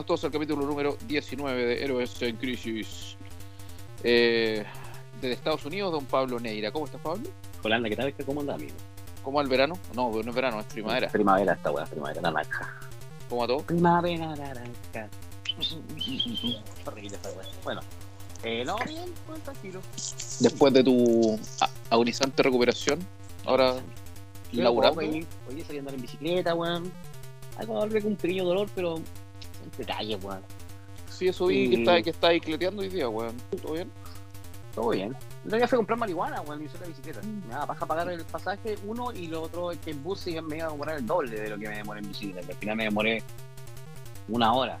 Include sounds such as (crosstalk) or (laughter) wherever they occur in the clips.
Bienvenidos todos al capítulo número 19 de Héroes en Crisis. Eh, desde Estados Unidos, don Pablo Neira. ¿Cómo estás, Pablo? Holanda, ¿qué tal? ¿Cómo anda, amigo? ¿Cómo va el verano? No, no es verano, es primavera. Primavera, esta weá, primavera naranja. ¿Cómo va todo? Primavera naranja. (laughs) Horrible esta weá. Bueno, eh, no, bien, bueno, tranquilo. Después de tu a- agonizante recuperación, ahora. Hoy, hoy salí a andar en bicicleta, weón. Algo volver con un pequeño dolor, pero son detalles, weón. Sí, eso vi que está, que está ahí cleteando hoy día, weón. ¿Todo bien? Todo bien. No día fui a comprar marihuana, weón, y usé la bicicleta. Me da paja pagar el pasaje, uno, y lo otro que en bus me iba a demorar el doble de lo que me demoré en bicicleta. que Al final me demoré una hora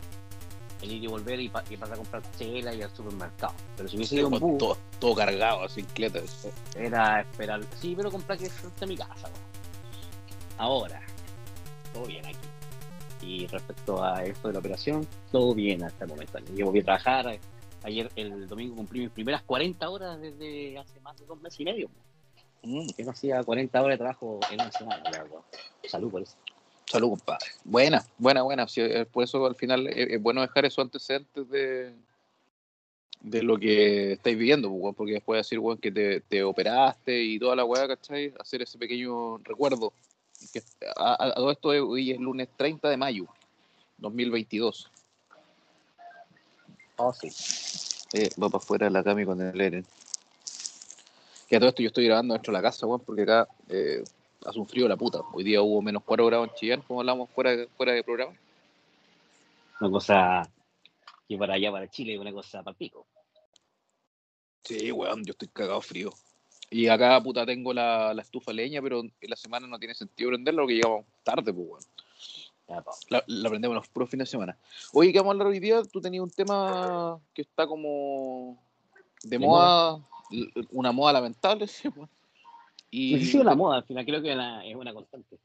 en ir y volver y, pa- y pasar a comprar chela y al supermercado. Pero si hubiese ido en bus, todo, todo cargado, así, cletas. era esperar. Sí, pero comprar que frente a mi casa, weón. Ahora, todo bien aquí. Y respecto a esto de la operación, todo bien hasta el momento. Yo volví a trabajar. Ayer, el domingo, cumplí mis primeras 40 horas desde hace más de dos meses y medio. Que no hacía 40 horas de trabajo en una semana. Salud por eso. Salud, compadre. Buena, buena, buena. Eh, por eso al final es, es bueno dejar esos antecedentes de, de lo que estáis viviendo, pues, porque después decir, que te, te operaste y toda la weá, ¿cachai? Hacer ese pequeño recuerdo. Que a, todo esto hoy es lunes 30 de mayo, 2022. Oh, sí. Eh, va para afuera la Cami con el Eren. Que a todo esto yo estoy grabando dentro de la casa, weón, porque acá eh, hace un frío de la puta. Hoy día hubo menos 4 grados en Chillán, como hablamos fuera, de- fuera de programa. Una cosa que para allá, para Chile, es una cosa para el pico. Sí, weón, yo estoy cagado frío. Y acá, puta, tengo la, la estufa leña, pero en la semana no tiene sentido prenderla porque llegamos tarde, pues, pa. La, la prendemos los puros fines de semana. Oye, ¿qué vamos a hablar hoy día? Tú tenías un tema que está como de, De moda, l- una moda lamentable, (laughs) sí, weón. Y, No sé si es una moda, al final creo que la- es una constante.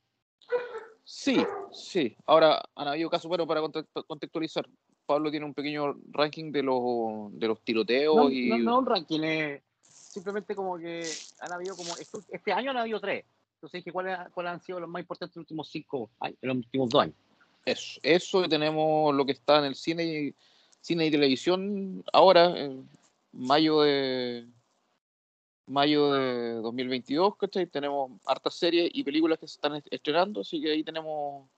Sí, sí. Ahora, han habido casos, bueno, para context- contextualizar, Pablo tiene un pequeño ranking de los, de los tiroteos No, y... no, no un ranking, es simplemente como que han habido como, este año han habido tres. Entonces dije, ¿cuáles cuáles han sido los más importantes en los últimos cinco años, en los últimos dos años? Eso, eso y tenemos lo que está en el cine y, cine y televisión ahora, en mayo de mayo de 2022, ¿cachai? Tenemos hartas series y películas que se están est- estrenando, así que ahí tenemos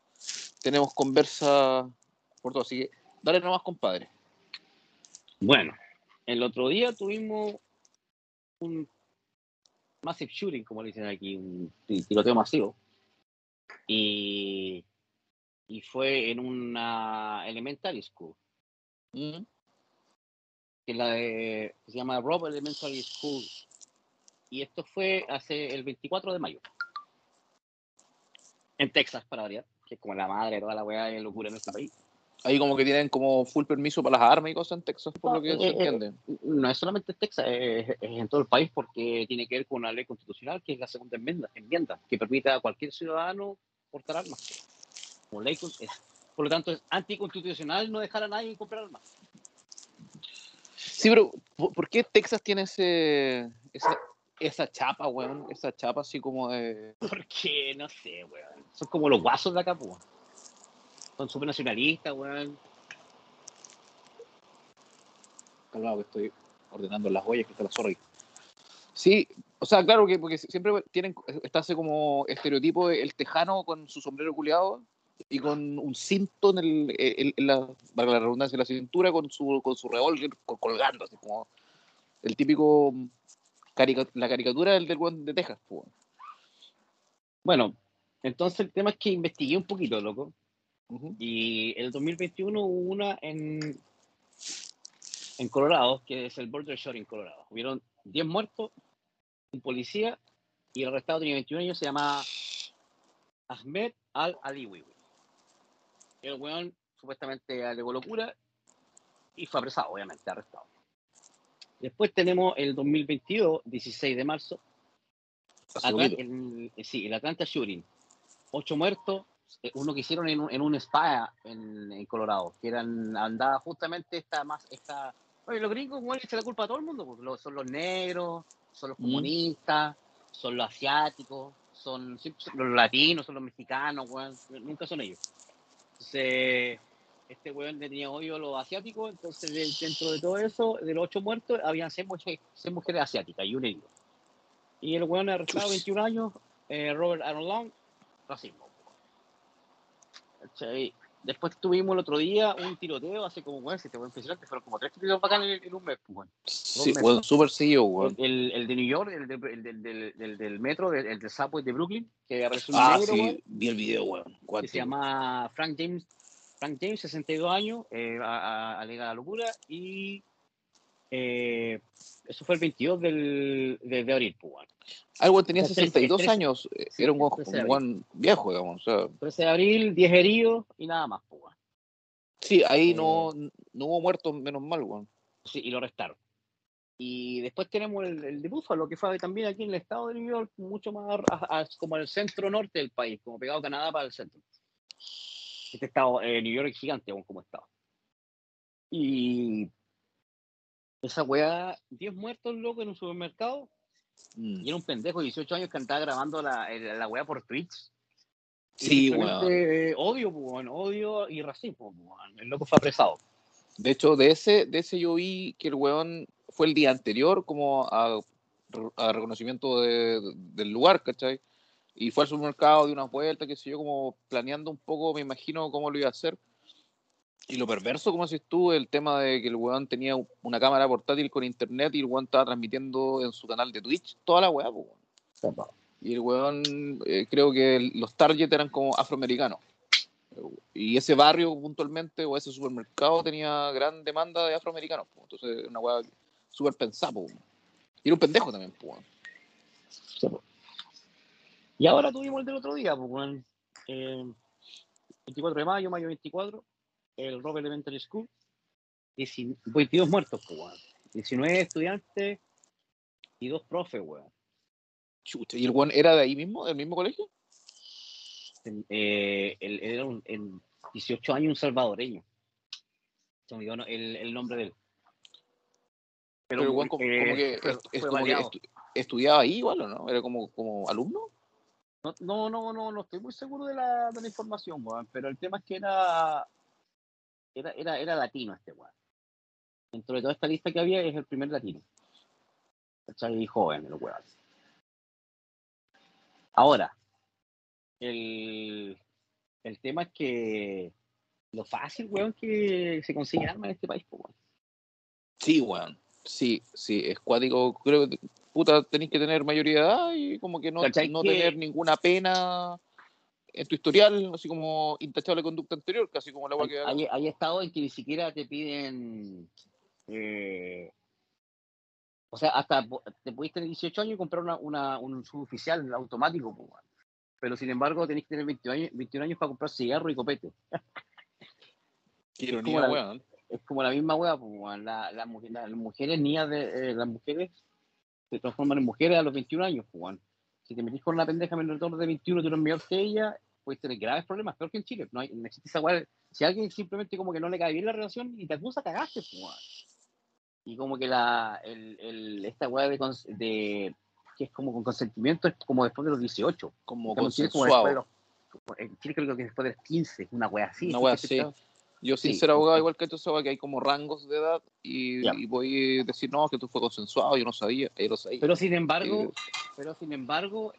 tenemos conversa por todo, así que dale nomás, compadre. Bueno, el otro día tuvimos un massive shooting, como le dicen aquí, un ti- tiroteo masivo. Y, y fue en una elementary school, Mm, que, la de, que se llama Rob Elementary School. Y esto fue hace el 24 de mayo. En Texas, para variar, que es como la madre de toda la weá de locura en este país. Ahí como que tienen como full permiso para las armas y cosas en Texas, por lo que Eh, se eh, entiende. no es solamente en Texas, es, es en todo el país porque tiene que ver con una ley constitucional que es la segunda enmienda, enmienda que permite a cualquier ciudadano portar armas. Como ley, con- es- por lo tanto, es anticonstitucional no dejar a nadie comprar armas. Sí, pero ¿por, qué Texas tiene ese, esa, esa chapa, weón? Esa chapa así como de... Porque, no sé, weón. Son como los guasos de acá. Son súper nacionalistas, weón. Calmado que estoy ordenando las huellas que está la zorra ahí. Sí, o sea, claro que porque siempre tienen, está ese como estereotipo el tejano con su sombrero culeado y con un cinto en, el, en la, valga la redundancia, en la cintura con su, con su revólver col- colgando, así como el típico, carica- la caricatura del, del de Texas, pues. Bueno, entonces el tema es que investigué un poquito, loco. Ujú. Y el 2021 hubo una en, en Colorado, que es el Border Shot en Colorado. Hubieron 10 muertos, un policía, y el arrestado tenía 21 años, se llama Ahmed Al-Aliwi. El weón supuestamente alegó locura y fue apresado, obviamente, arrestado. Después tenemos el 2022, 16 de marzo, el- sí, el Atlanta Shooting. Ocho muertos, uno que hicieron en un, en un spa en, en Colorado, que eran, andaba justamente esta más, esta, oye, los gringos le echan la culpa a todo el mundo, pues, lo- son los negros, son los Mm. comunistas, son los asiáticos, son, son los latinos, son los mexicanos, weón, nunca son ellos. Entonces, este weón tenía odio a los asiáticos, entonces de- dentro de todo eso, de los ocho muertos, habían seis mujeres, seis mujeres asiáticas y un herido. Y el weón arrestado, Chus. 21 años, eh, Robert Aaron Long, racismo. ¿Cachai? Después tuvimos el otro día un tiroteo, hace como, weón, si te voy impresionante, fueron como tres tiroteos bacanes en, en un mes, pues, weón. Sí, meses. weón, súper seguido. El, el, el de New York, el, de- el del- del, del, del metro, el, del subway de Brooklyn, que apareció un Ah, negro, sí, vi el video, weón. que se llama Frank James, Frank James, 62 años, eh, a- a- alega la locura, y eh, eso fue el 22 del, de, de abril, pues, weón. Ah, tenía El 13, 62 el 13. años. eh, Era un el weón, 13 de un weón viejo, digamos. O sea, 13 de abril, 10 heridos y nada más, pues, sí, ahí Eh, no, no hubo muertos, menos mal, weón. Sí, y lo arrestaron. Y después tenemos el, el de Buffalo, que fue también aquí en el estado de New York, mucho más a- a- como el centro norte del país, como pegado a Canadá para el centro. Este estado, eh, New York es gigante como estado. Y esa weá, 10 muertos, loco, en un supermercado, Mm. y era un pendejo de 18 años que andaba grabando la, la weá por Twitch. Sí, weón. eh, odio, pues, weón, odio y racismo, pues, weón. El loco fue apresado. De hecho, de ese, de ese yo vi que el weón fue el día anterior como a, a reconocimiento de- del lugar, ¿cachai? Y fue al supermercado de una vuelta, qué sé yo, como planeando un poco, me imagino, cómo lo iba a hacer. Y lo perverso, como decís tú, el tema de que el weón tenía una cámara portátil con internet y el weón estaba transmitiendo en su canal de Twitch toda la weá, pues, weón. Y el weón, eh, creo que los target eran como afroamericanos. Y ese barrio puntualmente, o ese supermercado, tenía gran demanda de afroamericanos. Entonces, una weá súper pensada. Y era un pendejo también. weón. Y ahora tuvimos el del otro día, pues, weón. Eh, 24 de mayo, mayo 24, el Robert Elementary School. 19 22 muertos, weón. 19 estudiantes y dos profes, weón. ¿Y el weón era de ahí mismo, del mismo colegio? Eh, él, él era un, en 18 años un salvadoreño. Se me el, el nombre de él. Pero, el weón como, eh, como que, fue- est- fue es como que baleado. estu- estudiaba ahí igual, ¿o no? ¿Era como, como alumno? No, no, no, no, no estoy muy seguro de la, de la información, weón, pero el tema es que era, era, era, era latino este weón. Dentro de toda esta lista que había, es el primer latino. ¿Cachai? Y joven, el weón. Ahora, el, el tema es que lo fácil, weón, que se consigue armas en este país, pues, weón. Sí, weón. Sí, sí, es cuático. Creo que, puta, tenéis que tener mayoría de edad y como que no, ¿Cachai no que- tener ninguna pena en tu historial, así como intachable conducta anterior, casi como la weá que Hay, hay estados en que ni siquiera te piden. eh, o sea, hasta te pudiste tener 18 años y comprar una, una, un suboficial automático. Pero sin embargo, tenés que tener 21 años, 21 años para comprar cigarro y copete. Qué como ironía, la-. Es como la misma weón. La- las mujeres, niñas de. eh, las mujeres se transforman en mujeres a los 21 años, weón. Si te metís con una pendeja menor de 21, tú eres mayor que ella, puedes tener graves problemas, peor que en Chile. No, hay, no existe esa weá. Si alguien simplemente como que no le cae bien la relación y te acusa, cagaste, weón. Y como que la, el, el, esta weá de, de, que es como con consentimiento es como después de los 18. Como en Chile, como después de consensuado. los- como en Chile creo que después de los 15, una weá así. Una weá así. Yo, sin Sí, ser abogado, sí. igual que tú, sabes que hay como rangos de edad y, Ya. y voy a decir, no, que tú fue consensuado, yo no sabía, lo sabía. Pero sin embargo, Eh, pero sin embargo,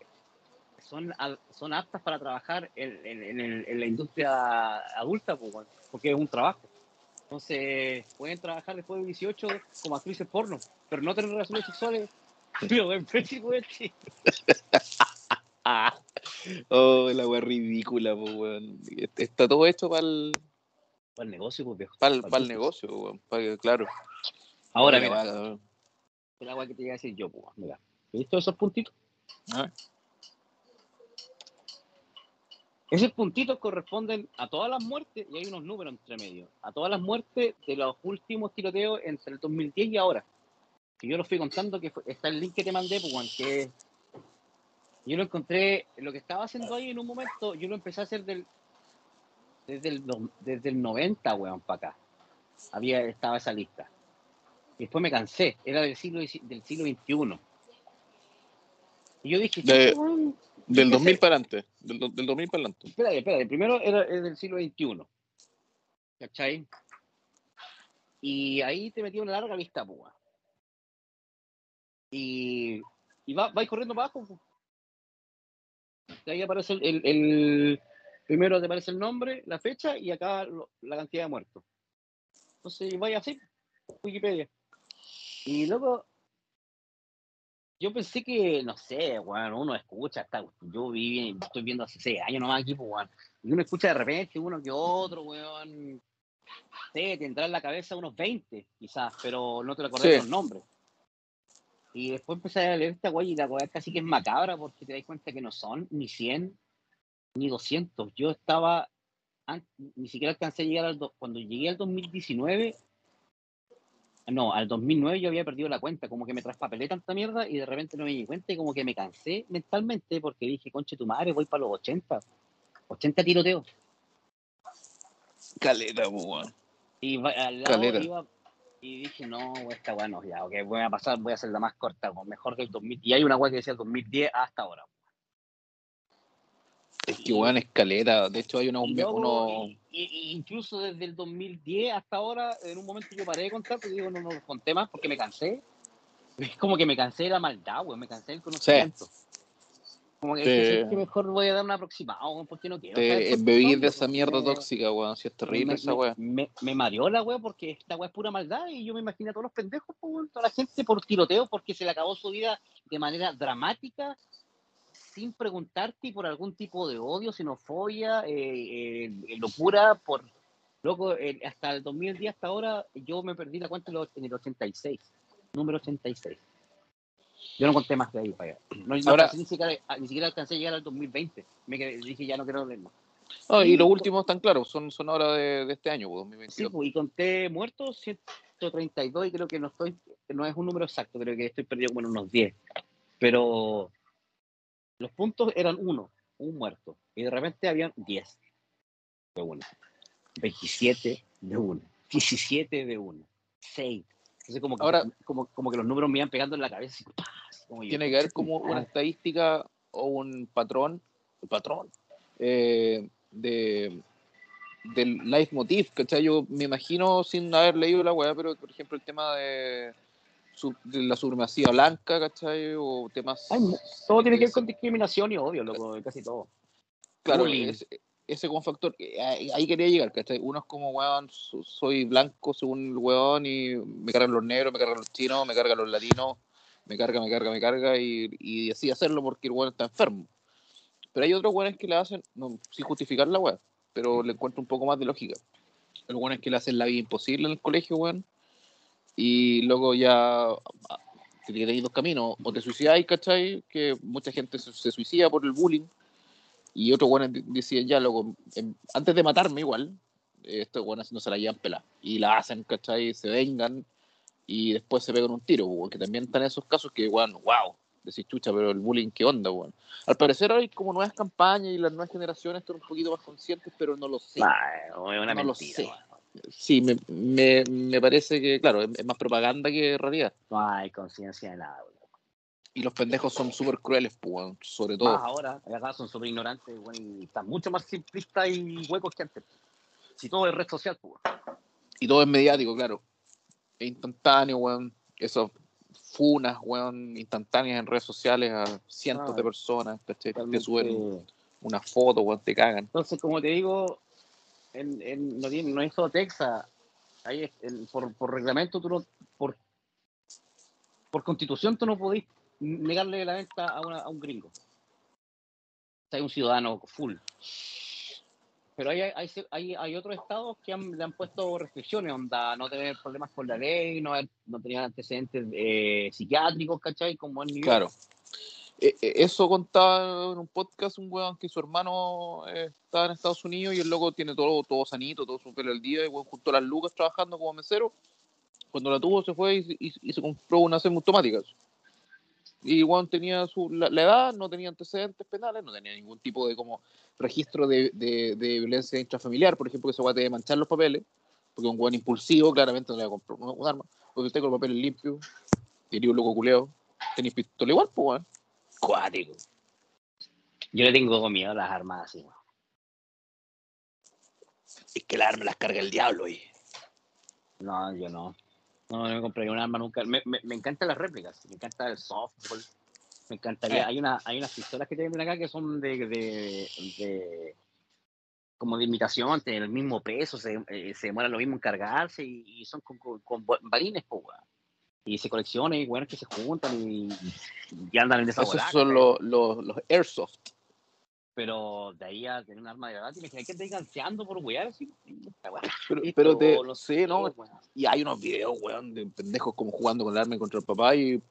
son, son aptas para trabajar en, en- en el- en la industria adulta, pues, porque es un trabajo. Entonces, pueden trabajar después de 18 como actrices porno, pero no tener relaciones sexuales. (laughs) Pero. Ah, (laughs) oh, la weá ridícula, pues, weón. Está todo hecho para el, Para el negocio, pues, viejo. para el, Pa'l para el negocio, weón. pa' que- claro. Ahora, mira, el agua que te iba a decir yo, pues, mira. ¿Viste esos puntitos? Esos puntitos corresponden a todas las muertes, y hay unos números entre medio, a todas las muertes de los últimos tiroteos entre el 2010 y ahora. Que yo lo fui contando, que fue- está el link que te mandé, pues, Juan, que yo lo encontré, lo que estaba haciendo ahí en un momento, yo lo empecé a hacer del, desde, el, desde el 90, weón, para acá. Había, estaba esa lista. Y después me cansé, era del siglo, del siglo XXI. Y yo dije, De- "Chuta, weón, Del Ese- 2000 para adelante. Del, del 2000 para adelante. Espera, espera, primero era, es del siglo XXI. ¿Cachai? Y ahí te metí una larga lista, pues. weón. Y, y va, vais corriendo para abajo. pues. Ahí aparece el, el- el- Primero te aparece el nombre, la fecha y acá lo- la cantidad de muertos. Entonces, vaya así, Wikipedia. Y luego, yo pensé que, no sé, weón, uno escucha, hasta, yo viví, estoy viendo hace seis años nomás aquí, pues, weón, y uno escucha de repente uno que otro, weón, sí, tendrá en la cabeza unos 20, quizás, pero no te lo acordás Sí. los nombres. Y después empecé a leer esta weá y la weá casi que es macabra porque te das cuenta que no son ni 100 ni 200. Yo estaba, ni siquiera alcancé a llegar al, do- cuando llegué al 2019, no, al 2009 yo había perdido la cuenta, como que me traspapelé tanta mierda y de repente no me di cuenta y como que me cansé mentalmente porque dije, conche tu madre, voy para los 80, 80 tiroteos. Caleta, weón. Y al lado Caleta. iba y dije, no, esta weá no, ya, ok, voy a pasar, voy a hacer la más corta, mejor del 2000. Y hay una weá que decía el 2010 hasta ahora. Es que, weón, es caleta. De hecho, hay unos. Luego, unos- y- y- incluso desde el 2010 hasta ahora, en un momento yo paré de contar, porque digo, no, no conté más porque me cansé. Es como que me cansé de la maldad, güey, me cansé del conocimiento. Como que, Sí. dije, "Sí, que mejor voy a dar un aproximado, porque no quiero. Te de esa mierda tóxica, weón. Si es terrible me, esa weón. me- me mareó la weá porque esta weá es pura maldad y yo me imagino a todos los pendejos, pues, weón, toda la gente por tiroteo porque se le acabó su vida de manera dramática sin preguntarte y por algún tipo de odio, xenofobia, eh, eh, locura, por loco, eh, hasta el 2010 hasta ahora yo me perdí la cuenta en, el 86, número 86. Yo no conté más de ahí para allá. No, no Ahora- ni, siquiera, a- ni siquiera alcancé a llegar al 2020. Me quedé- dije, ya no quiero leer más. Ah, y Sí, los últimos están claros, son, son ahora de, de este año, pues, Sí, 2022. pues, y conté muertos 132 y creo que no estoy, no es un número exacto, creo que estoy perdido como en unos 10. Pero los puntos eran uno, un muerto. Y de repente habían 10 de uno, 27 de uno, 17 de uno, 6. Entonces como que, Ahora- como, como que los números me iban pegando en la cabeza. así, ¡pah! Así como yo, Tiene que haber como "Conche tu una madre". estadística o un patrón, patrón, eh, de del leitmotiv, ¿cachai? Yo me imagino sin haber leído la weá, pero por ejemplo el tema de, su- la supremacía blanca, ¿cachai? O temas... Ay, todo tiene que ver con discriminación y odio, loco, casi todo. claro, ese, ese como factor, eh, ahí, ahí quería llegar, ¿cachai? Uno es como, weón, so- soy blanco según el weón y me cargan los negros, me cargan los chinos, me cargan los latinos, me carga, me carga, me carga y, y así hacerlo porque el weón está enfermo. Pero hay otros weones que le hacen, no, sin justificar la weá, pero le encuentro un poco más de lógica. Hay weones que le hacen la vida imposible en el colegio, weón, y luego ya que tenéis dos caminos, o te suicidáis, ¿cachai? Que mucha gente se, se suicida por el bullying, y otros di- decían, ya, loco, em, antes de matarme igual, eh, estos weones no se la llevan pelada, y la hacen, ¿cachai? Se vengan, y después se pegan un tiro, weón, que también están esos casos que, weón, wow, decís chucha, pero el bullying, ¿qué onda, weón? Al parecer hay como nuevas campañas y las nuevas generaciones están un poquito más conscientes, pero no lo sé. Ay, es una No lo sé. weón. Sí, me, me, me parece que, claro, es, es más propaganda que realidad. No hay conciencia de nada, weón. Y los pendejos son súper crueles, pues, sobre todo. Más ahora, acá son súper ignorantes, y están mucho más simplistas y huecos que antes. Si todo es red social, pues. Y todo es mediático, claro. Es instantáneo, weón. Esos funas, weón, instantáneas en redes sociales a cientos Ah, de personas, ¿cachai? Te suben una foto, weón, te cagan. Entonces, como te digo, en, en- no, tiene- no solo Texas. Ahí en- por, por reglamento, tú no, por, por constitución, tú no podés negarle la venta a, una- a un gringo. O sea, un ciudadano full. Pero hay, hay, hay, hay otros estados que han- le han puesto restricciones, onda, no tener problemas con la ley, no, no tener antecedentes eh, psiquiátricos, ¿cachai? Como en New. Claro. Eh, eh, Eso contaba en un podcast un weón que su hermano eh, estaba en Estados Unidos y el loco tiene todo, todo sanito, todo su pelo al día, y weón juntó las lucas trabajando como mesero. Cuando la tuvo se fue y, se compró una semiautomática. Y weón tenía su, la, edad, no tenía antecedentes penales, no tenía ningún tipo de como registro de, de, de violencia intrafamiliar, por ejemplo, que se tener que manchar los papeles, porque un weón impulsivo claramente no le va a un, arma, porque usted con los papeles limpios, diría un loco culeo, tenéis pistola igual, pues weón. Cuático. Yo le tengo miedo a las armas así. Es que la arma las carga el diablo ahí. No, yo no. No, no me compraría un arma nunca. Me, me, me encantan las réplicas, me encanta el softball. Me encantaría. Eh. Hay, una, hay unas pistolas que te venden acá que son de, de, de- como de imitación, tienen el mismo peso, se, eh, se demora lo mismo en cargarse y, y son con, con, con balines, weón. Y se coleccionan y bueno, que se juntan y, y andan en esa Esos son los, los, los airsoft. Pero de ahí a tener un arma de verdad, tienes que estar ganseando por wear, así. Pero, Esto, pero te, los sí, ¿no? Y hay unos videos, weón, de pendejos como jugando con el arma contra el papá y,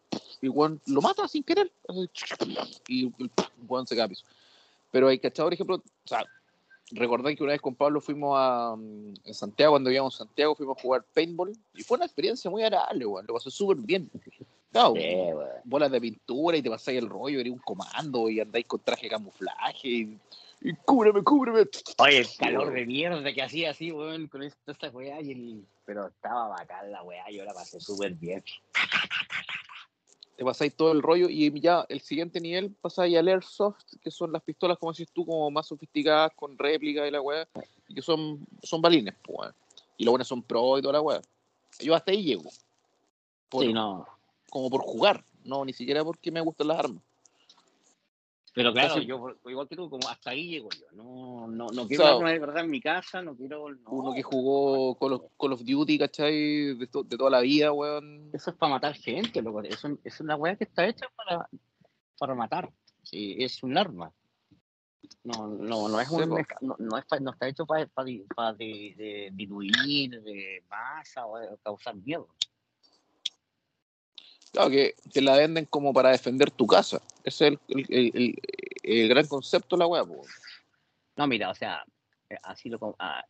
y weón, lo mata sin querer. Y weón se piso. Pero hay cachado, por ejemplo, o sea, recordé que una vez con Pablo fuimos a mm, Santiago, cuando vivíamos en Santiago, fuimos a jugar paintball y fue una experiencia muy agradable, weón. Lo pasé súper bien. Claro, Sí, weón. bolas de pintura y te pasáis el rollo, eres un comando y andáis con traje de camuflaje y, y cúbreme, cúbreme. Oye, el calor de mierda que hacía así, weón, con esta, esta weá y el... Pero estaba bacán la weá, yo la pasé súper bien. Te pasáis todo el rollo y ya el siguiente nivel pasáis al Airsoft, que son las pistolas, como decís tú, como más sofisticadas, con réplica y la weá, y que son, son balines, pues. Y los buenos son pro y toda la weá. Yo hasta ahí llego. Por- Sí, no. Como por jugar, no, ni siquiera porque me gustan las armas. Pero claro, Casi- yo igual que tú, como hasta ahí llego yo. No, no, no quiero darme de verdad en mi casa, no quiero. no. Uno que jugó Call of, Call of Duty, ¿cachai? De, to- de toda la vida, weón. Eso es para matar gente, loco. Eso, eso es una weá que está hecha para, para matar. Sí, es un arma. No, no, no es un, no, no es no está hecho para, para, para de, de diluir, de masa o de causar miedo. Claro, que te la venden como para defender tu casa. Ese es el, el- el- el- gran concepto de la weá. No, mira, o sea, eh, así lo. ah,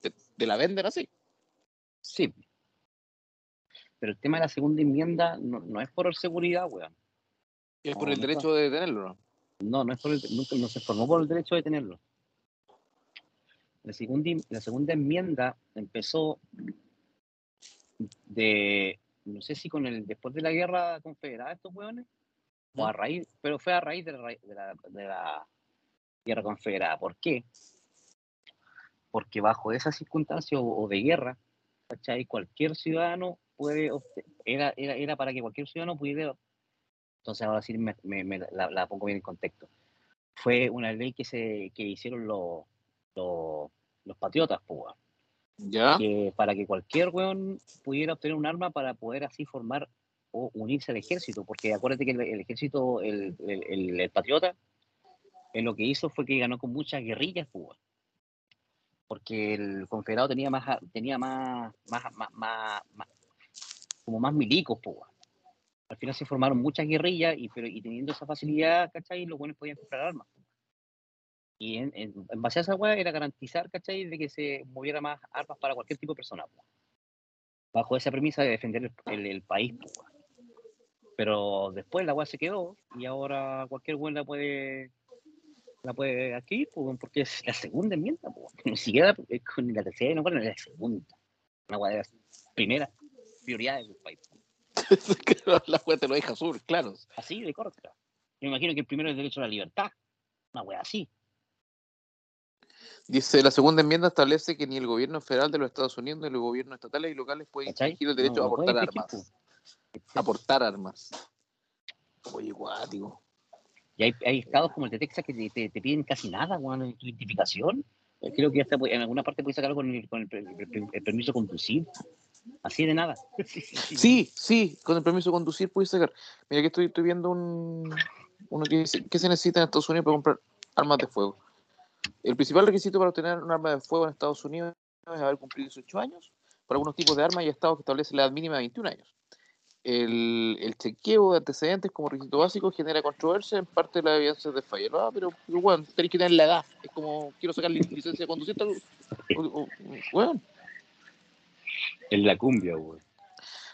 Te, te la venden así. sí. Pero el tema de la segunda enmienda no, no es por seguridad, weón. Es por No, el no derecho de tenerlo, ¿no? No, no es por el, nunca no se formó por el derecho de tenerlo. La segunda, la segunda enmienda empezó de, no sé si con el después de la guerra confederada estos hueones, o a raíz, pero fue a raíz de la, de la, de la guerra confederada. ¿Por qué? Porque bajo esas circunstancias o, o de guerra, ¿cachai? Cualquier ciudadano puede, era, era, era para que cualquier ciudadano pudiera, entonces ahora sí me, me- me la, la pongo bien en contexto. Fue una ley que se que hicieron los, los, los patriotas, pues, ¿Ya? que para que cualquier weón pudiera obtener un arma para poder así formar o unirse al ejército, porque acuérdate que el, ejército, el, el, patriota, eh, lo que hizo fue que ganó con muchas guerrillas, pues, weón. porque el confederado tenía más, tenía más, más, más, más- como más milicos, pues, weón. Al final se formaron muchas guerrillas y, pero, y teniendo esa facilidad, ¿cachai? Los buenos podían comprar armas. po. Y en, en, en base a esa weá era garantizar, ¿cachai? De que se moviera más armas para cualquier tipo de persona. Bajo esa premisa de defender el, país. weón. Pero después la weá se quedó y ahora cualquier weón la puede la puede adquirir weón, porque es la segunda enmienda. weón. (laughs) Ni siquiera es con ni la tercera, no, bueno, es la segunda. Una weá de las primeras prioridades del país. (laughs) la weá te lo deja sur, claro. Así de corta. Me imagino que el primero es el derecho a la libertad. Una weá así. Dice, la segunda enmienda establece que ni el gobierno federal de los Estados Unidos ni los gobiernos estatales y locales pueden exigir el derecho No, a no exigir, armas. Aportar armas. Oye, guático. Y hay, hay estados como el de Texas que te, te- te piden casi nada, weón, en tu identificación. Eh, Creo que hasta en alguna parte puedes sacarlo con el, con el, el- el permiso de conducir. Así de nada. (laughs) Sí, sí, sí. Sí, sí, con el permiso de conducir puedes sacar. Mira que estoy, estoy viendo un, uno que dice, ¿qué se necesita en Estados Unidos para comprar armas de fuego? El principal requisito para obtener un arma de fuego en Estados Unidos es haber cumplido 18 años. Para algunos tipos de armas hay estados que establecen la edad mínima de 21 años. El, el chequeo de antecedentes como requisito básico genera controversia en parte de las evidencias de fallo. Ah, pero, pero bueno, tenéis que tener la edad. Es como, quiero sacar li- licencia de conducir. tal- o- o- Bueno, En la cumbia, weón.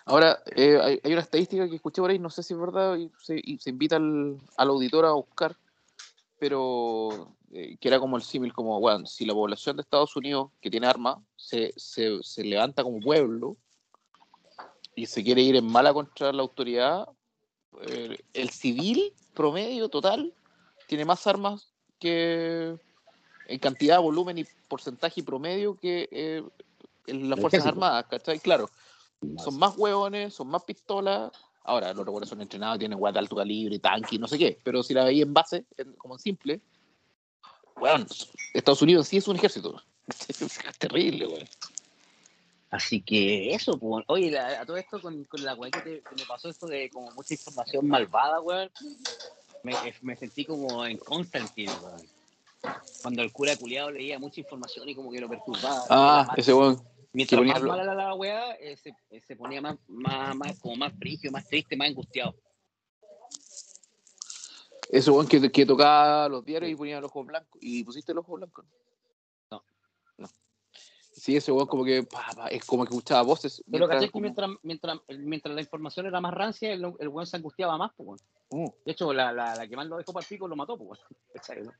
Ahora, eh, hay, hay una estadística que escuché por ahí, no sé si es verdad, y se, y se invita al, al auditor a buscar, pero eh, que era como el símil, como, bueno, si la población de Estados Unidos que tiene armas se, se, se levanta como pueblo y se quiere ir en mala contra la autoridad, eh, el civil promedio total tiene más armas que, en cantidad, volumen y porcentaje y promedio que eh, en las Fuerzas Armadas, ¿cachai? Claro, son más hueones, son más pistolas. Ahora, los hueones son entrenados, tienen guata de alto calibre, tanque, no sé qué, pero si la veis en base, como en simple, bueno, Estados Unidos sí es un ejército. (laughs) es terrible, weón. Así que eso, pues. Oye, a todo esto con, con la weá que, me pasó esto de como mucha información malvada, weón. Me, me, sentí como en Constantine, weón. Cuando el cura culiado leía mucha información y como que lo perturbaba. Ah, ese weón. Mientras más mala la, la weá, eh, se, eh, se, ponía más, más, más, como más frigio, más triste, más angustiado. Ese weón que, que tocaba los diarios y ponía los ojos blancos. ¿Y pusiste los ojos blancos? Sí, ese weón como que es como que escuchaba voces. Pero caché que mientras, mientras, mientras, la información era más rancia, el, el weón se angustiaba más, pues, uh. De hecho, la, la, la, que más lo dejó para el pico lo mató, pues, (laughs)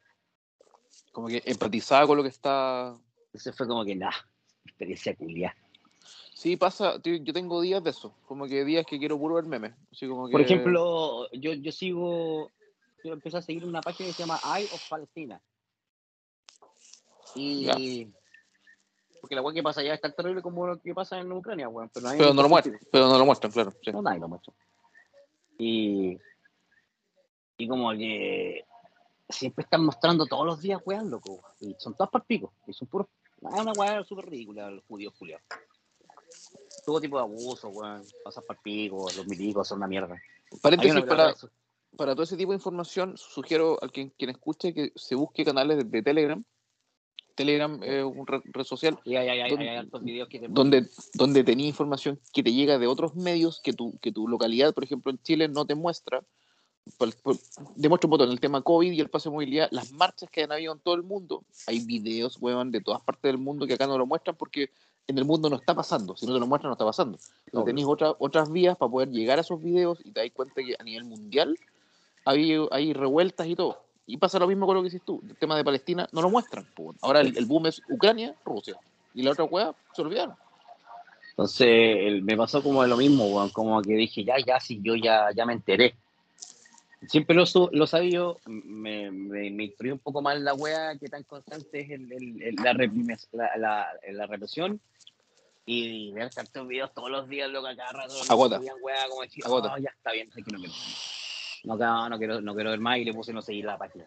Como que empatizaba con lo que está. Ese fue como que nada, experiencia culia. Sí, pasa, yo tengo días de eso, como que días que quiero puro ver memes. Así como que... Por ejemplo, yo, yo sigo, yo empecé a seguir una página que se llama Eye of Palestina. Y porque la weá que pasa allá es tan terrible como lo que pasa en Ucrania, weón. Pero, pero no lo muestran, pero no lo muestran, claro. No, nadie lo muestra. Y, y como que siempre están mostrando todos los días, weón, loco. Y son todas para pico. Y son puros. Es una weá súper ridícula, los judíos culiados. Todo tipo de abuso, weón. Pasas para pico, los milicos son una mierda. Paréntesis, para, para todo ese tipo de información, sugiero a quien, quien escuche que se busque canales de Telegram Telegram es una red, social donde, donde, tenía información que te llega de otros medios que tu, que tu localidad, por ejemplo, en Chile no te muestra. demuestro un botón el tema COVID y el pase de movilidad, las marchas que han habido en todo el mundo. Hay videos, weón, de todas partes del mundo que acá no lo muestran porque en el mundo no está pasando. Si no te lo muestran, no está pasando. No, tenéis otra, otras vías para poder llegar a esos videos y te das cuenta que a nivel mundial hay, hay revueltas y todo. Y pasa lo mismo con lo que dices tú. El tema de Palestina no lo muestran. Ahora el, boom es Ucrania, Rusia. Y la otra hueá se olvidaron. Entonces me pasó como lo mismo, como que dije, ya, ya, sí, yo ya, ya me enteré. Siempre lo, lo sabía, me, me, me instruyó un poco más la wea que tan constante es el, el, la, la, la, represión y ver tantos videos todos los días, lo que acá rato. Agota. como decir, oh, ya está bien, que no no, no, quiero, no quiero ver más y le puse no seguir la página.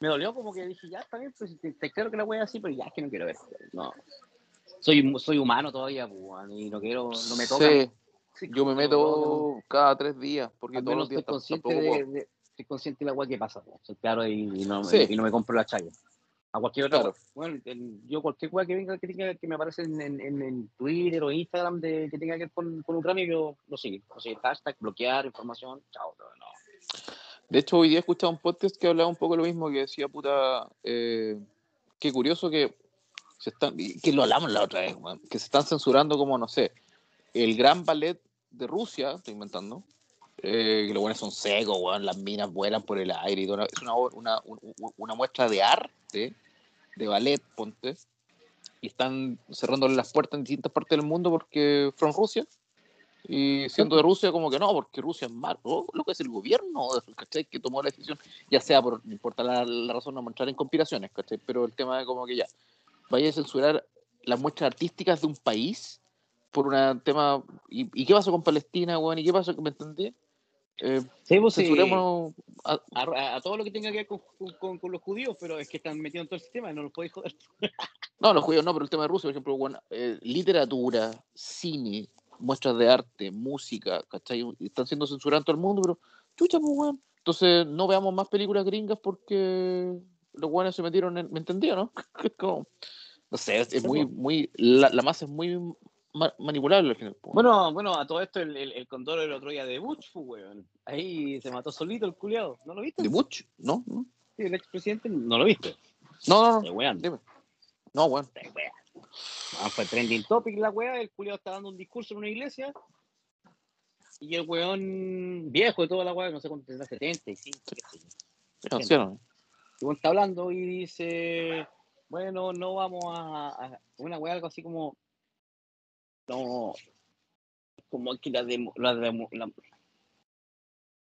Me dolió como que dije, ya está bien, pues te, creo que la voy a así, pero ya es que no quiero ver. No. Soy, soy humano todavía, pues, y no quiero, no me toca. Sí, yo me meto cada tres días, porque todos los días estoy consciente de, estoy consciente de la weá que pasa, pues. soy claro y, no, y no me compro la chaya a cualquier otra. Bueno, yo cualquier weá que venga que tenga que me aparece en, en, en, Twitter o Instagram de que tenga que ver con, con Ucrania, yo lo sigo. O sea, hashtag, bloquear información, chao, no. De hecho, hoy día he escuchado un podcast que hablaba un poco lo mismo, que decía, puta, eh, qué curioso que se están, que lo hablamos la otra vez, que se están censurando como, no sé, el gran ballet de Rusia, estoy inventando, eh, que los buenos son secos, las minas vuelan por el aire y Es una, una, una, muestra de arte, de ballet, ponte, y están cerrándole las puertas en distintas partes del mundo porque fueron Rusia y siendo de Rusia, como que no, porque Rusia es malo. Lo que es el gobierno, ¿cachai? Que tomó la decisión, ya sea por, no importa la, razón, no mostrar en conspiraciones, ¿cachai? Pero el tema de como que ya, vaya a censurar las muestras artísticas de un país por un tema. ¿Y, qué pasó con Palestina, weón? ¿Y qué pasó? ¿Me entendí? Eh, sí, pues, censuremos a, a, todo lo que tenga que ver con, con, los judíos, pero es que están metidos en todo el sistema y no los podéis joder. no, los judíos no, pero el tema de Rusia, por ejemplo, bueno, eh, literatura, cine, muestras de arte, música, ¿cachai? están siendo censurados en todo el mundo, pero chucha, pues, weón. Entonces, no veamos más películas gringas porque los weones se metieron en. ¿Me entendió, no? (laughs) Como, no sé, es, muy, muy. La, masa es muy manipulable al final. Pues. Bueno, bueno, a todo esto el, el, el condor el otro día de Bush, pues, weón. Ahí se mató solito el culiado. ¿No lo viste? ¿De Bush? No, no. Sí, el expresidente, ¿no lo viste? No, no, no. No, weón. Ah, fue trending topic la weá, el culiado está dando un discurso en una iglesia y el weón viejo de toda la weá, no sé cuánto tendrá, 75, qué está hablando y dice, bueno, no vamos a, una weá algo así como, no, como que la, de, la,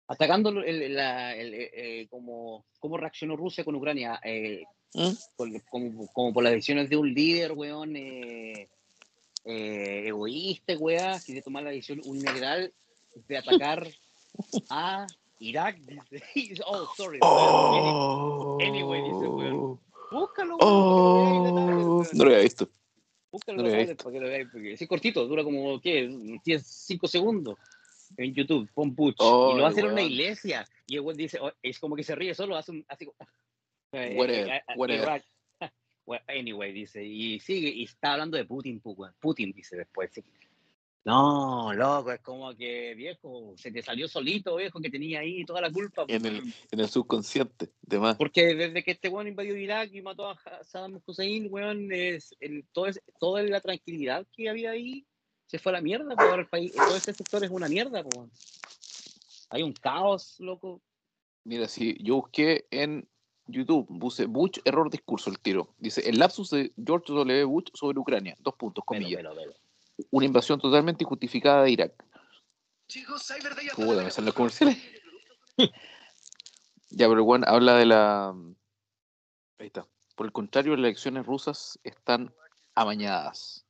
atacando el, la, el, eh, como, cómo reaccionó Rusia con Ucrania, eh, ¿Mm? por- como, como por las decisiones de un líder, weón, eh, eh, egoísta, weón, que de tomar la decisión unilateral de atacar (laughs) a Irak, dice. (laughs) Oh, sorry. Oh. Anyway, dice, weón. Búscalo, Oh. weón. No lo había visto. Búscalo no lo he tablet para que lo veáis, es cortito, dura como, ¿qué? 10, 5 segundos en YouTube, pon Butch. Oh, y lo va a hacer en una iglesia. Y el weón dice, oh, es como que se ríe solo, hace un, así como... (laughs) eh, Whatever, eh, eh, whatever. (laughs) Well, anyway, dice, y sigue, y está hablando de Putin. Putin, dice después. sí. No, loco, es como que, viejo, se te salió solito, viejo, que tenía ahí toda la culpa. En el-. En el subconsciente, de más. Porque desde que este weón invadió Irak y mató a Saddam Hussein, weón, es el, todo es- toda la tranquilidad que había ahí se fue a la mierda, pues ahora el país, todo ese sector es una mierda, weón. Hay un caos, loco. Mira, si yo busqué en YouTube, puse Bush, error discurso, el tiro. Dice, el lapsus de George W. Bush sobre Ucrania, dos puntos, comillas. Una invasión totalmente injustificada de Irak. Puta, me salen los comerciales. (laughs) Ya, pero bueno, habla de la... Ahí está. Por el contrario, las elecciones rusas están amañadas.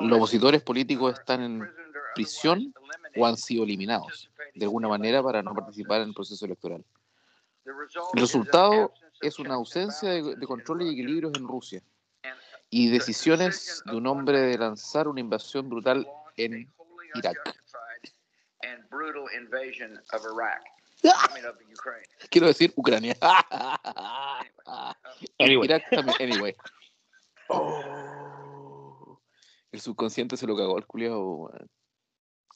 Los opositores políticos están en prisión o han sido eliminados, de alguna manera, para no participar en el proceso electoral. El resultado es una ausencia de, de control y equilibrios en Rusia y decisiones de un hombre de lanzar una invasión brutal en Irak. (laughs) Quiero decir Ucrania. Anyway. (laughs) Irak también, anyway. (laughs) Oh, el subconsciente se lo cagó al culiado, weón.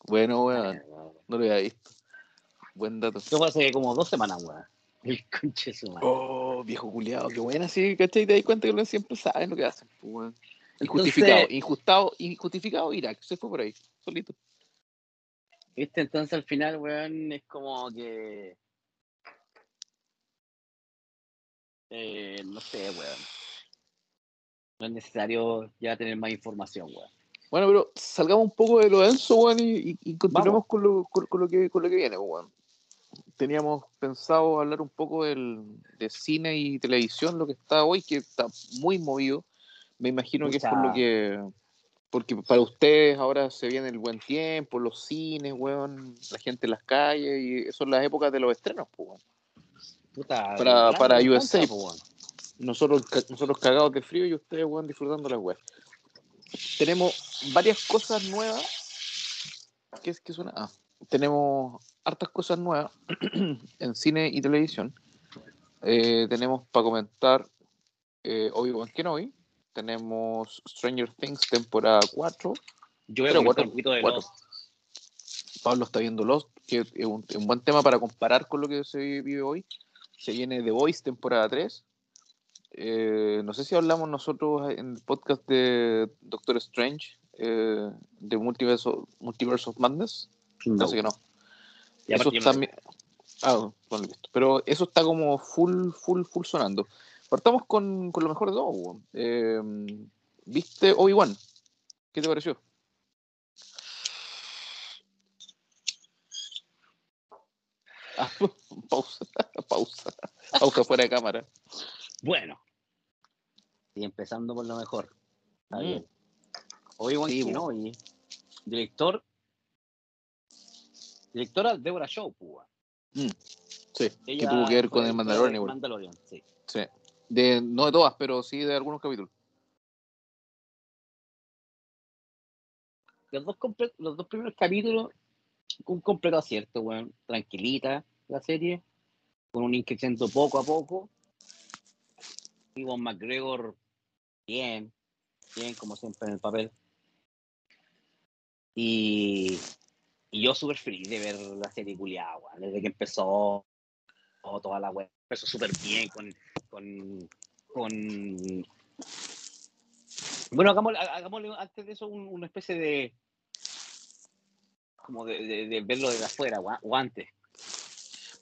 Bueno, weón, no lo había visto. Buen dato. Esto fue hace como dos semanas, weón. (laughs) El conche su madre. Oh, viejo culiado, qué buena, sí, ¿cachai? Te das cuenta que los siempre saben lo que hacen, pues, weón. Entonces- Injustificado, injustado, injustificado Irak, se fue por ahí, solito. ¿Viste? Entonces al final, weón, es como que. Eh, no sé, weón. No es necesario ya tener más información, weón. Bueno, pero salgamos un poco de lo denso, weón, y, y- continuemos con lo, con, con lo que, con lo que viene, pues, weón. Teníamos pensado hablar un poco del, de cine y televisión, lo que está hoy, que está muy movido. Me imagino que es por lo que. Porque para ustedes ahora se viene el buen tiempo, los cines, weón, la gente en las calles, y son las épocas de los estrenos, pues, weón. Puta, Para- para USA, weón. Nosotros, nosotros cagados de frío y ustedes, weón, disfrutando las weas. Tenemos varias cosas nuevas. ¿Qué es que suena? Ah, tenemos hartas cosas nuevas (clears throat) en cine y televisión. Eh, tenemos para comentar eh, Obi-Wan Kenobi. Tenemos Stranger Things temporada 4. Yo voy a comentar un poquito de cuatro. Lost. Pablo está viendo Lost, que es un, un buen tema para comparar con lo que se vive hoy. Se viene The Voice, temporada 3. Eh, no sé si hablamos nosotros en el podcast de Doctor Strange, eh, de Multiverse, of- Multiverse of Madness. No. Parece que no. Eso está, ah. Pero eso está como full, full, full sonando. Partamos con, con lo mejor de todo. Eh, ¿Viste Obi-Wan? ¿Qué te pareció? Ah, (laughs) pausa, pausa, pausa fuera de cámara. Bueno. Y empezando por lo mejor. Está Mm. bien. Obi-Wan Sí, Kenobi, director. Directora Deborah Shaw, pues, weón. Sí, que Ella tuvo que ver con el Mandalorian igual. Mandalorian, sí. Sí. De, no de todas, pero sí de algunos capítulos. Los dos, los dos primeros capítulos, un completo acierto, weón. Tranquilita la serie, con un increciendo poco a poco. Iwan McGregor, bien, bien, como siempre en el papel. Y, y yo súper feliz de ver la serie culiada. Desde que empezó oh, toda la web. Empezó súper bien con, con, con... Bueno, hagámosle, hagámosle antes de eso un- una especie de... Como de, de- verlo desde afuera, o antes.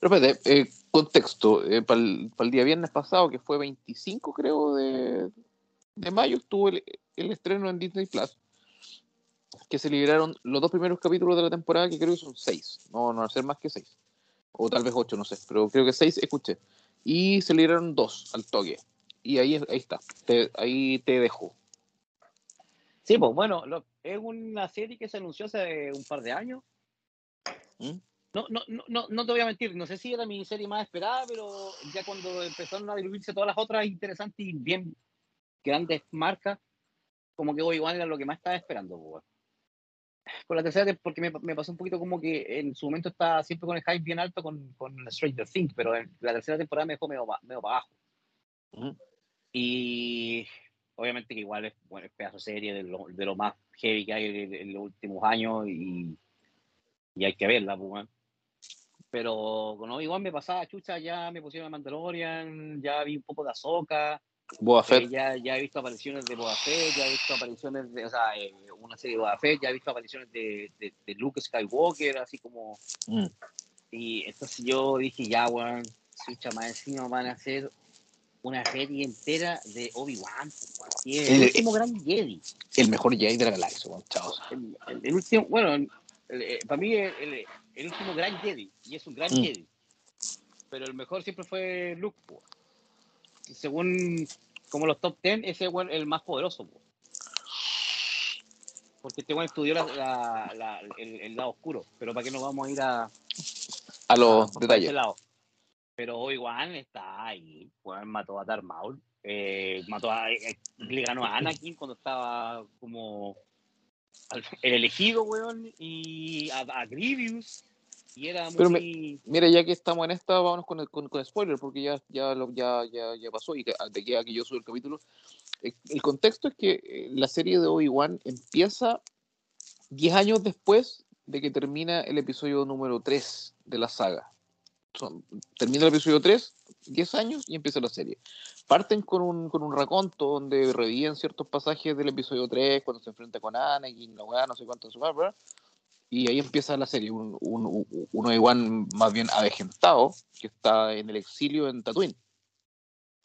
Pero espérate, eh, contexto. para el, día viernes pasado, que fue 25, creo, de, de mayo, estuvo el, el estreno en Disney Plus. que se liberaron los dos primeros capítulos de la temporada, que creo que son seis. No, no van a ser más que seis. O tal vez ocho, no sé. Pero creo que seis escuché. Y se liberaron dos al toque. Y ahí, ahí está. Te- ahí te dejo. Sí, pues bueno, lo- es una serie que se anunció hace un par de años. ¿Mm? No, no, no, no, no te voy a mentir, no sé si era mi serie más esperada, pero ya cuando empezaron a diluirse todas las otras interesantes y bien grandes marcas, como que Obi-Wan era lo que más estaba esperando. pues. Con la tercera, porque me, me pasó un poquito como que en su momento estaba siempre con el hype bien alto con, con Stranger Things, pero en la tercera temporada me dejó medio, medio para abajo. Y obviamente que igual es, bueno, es pedazo de serie de lo, de lo más heavy que hay en, en los últimos años y, y hay que verla, pues. Pero con Obi-Wan me pasaba, chucha, ya me pusieron a Mandalorian, ya vi un poco de Boa eh, Fett. ya, ya he visto apariciones de Boba Fett, ya he visto apariciones de, o sea, eh, una serie de Boba Fett, ya he visto apariciones de, de, de Luke Skywalker, así como, Mm. y entonces yo dije, ya, weón, chucha, más encima van a hacer una serie entera de Obi-Wan, weón, el, El- último gran Jedi. El mejor Jedi de la galaxia, weón. Chao. El, el- el último, bueno, el- el- para mí el, el- el último gran Jedi, y es un gran Mm. Jedi. Pero el mejor siempre fue Luke, po. Según como los top 10, ese es el más poderoso, po. Porque este weón estudió la- la- la- el, el lado oscuro, pero ¿para qué nos vamos a ir a, A los a- detalles. lado? Pero Obi-Wan está ahí, weón, mató a Darth Maul, eh, mató a, eh, le ganó a Anakin cuando estaba como el elegido, weón, y a, a Grievous, y era Pero me-. Mira, ya que estamos en esta, vámonos con, el- con, con spoiler, porque ya, ya, lo, ya, ya, ya pasó y de que a que yo subo el capítulo. Eh, El contexto es que eh, la serie de Obi-Wan empieza 10 años después de que termina el episodio número 3 de la saga. Son- termina el episodio 3, 10 años y empieza la serie. Parten con un, con un raconto donde reviven ciertos pasajes del episodio 3, cuando se enfrenta con Anakin, weá, no sé cuánto, y ahí empieza la serie, un, un, un- un Obi-Wan más bien avejentado, que está en el exilio en Tatooine, 10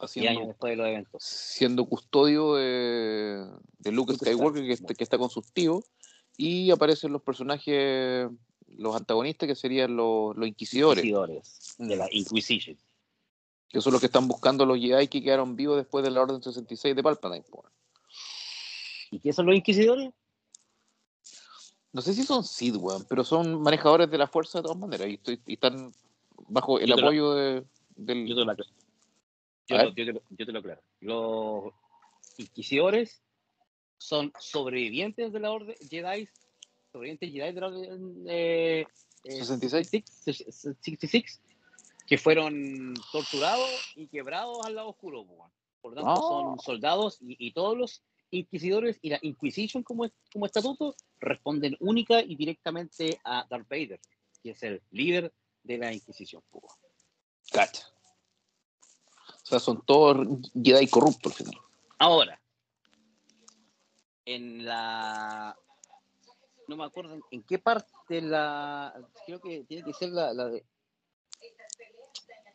años haciendo, después de los eventos. siendo custodio de, de Luke Skywalker, que, está- que está con sus tíos, y aparecen los personajes, los antagonistas, que serían los, los inquisidores, Inquisidores de Mm. la Inquisition. que son los que están buscando a los Jedi que quedaron vivos después de la Orden 66 de Palpatine. ¿Y qué son los Inquisidores? No sé si son Sith, weón, pero son manejadores de la fuerza de todas maneras, y, estoy- y están bajo el Yo te lo- apoyo de, del... Yo te lo aclaro. Yo, te- yo te lo- yo te lo aclaro. Los Inquisidores son sobrevivientes de la Orden Jedi, sobrevivientes Jedi de la Orden eh, eh, 66. 66, 66, que fueron torturados y quebrados al lado oscuro. Por lo tanto, Ah. son soldados y, y todos los inquisidores y la Inquisition como, como estatuto responden única y directamente a Darth Vader, que es el líder de la Inquisición. Cacha. O sea, son todos Jedi corruptos al final. Ahora, en la. No me acuerdo en- en qué parte la. Creo que tiene que ser la, la de.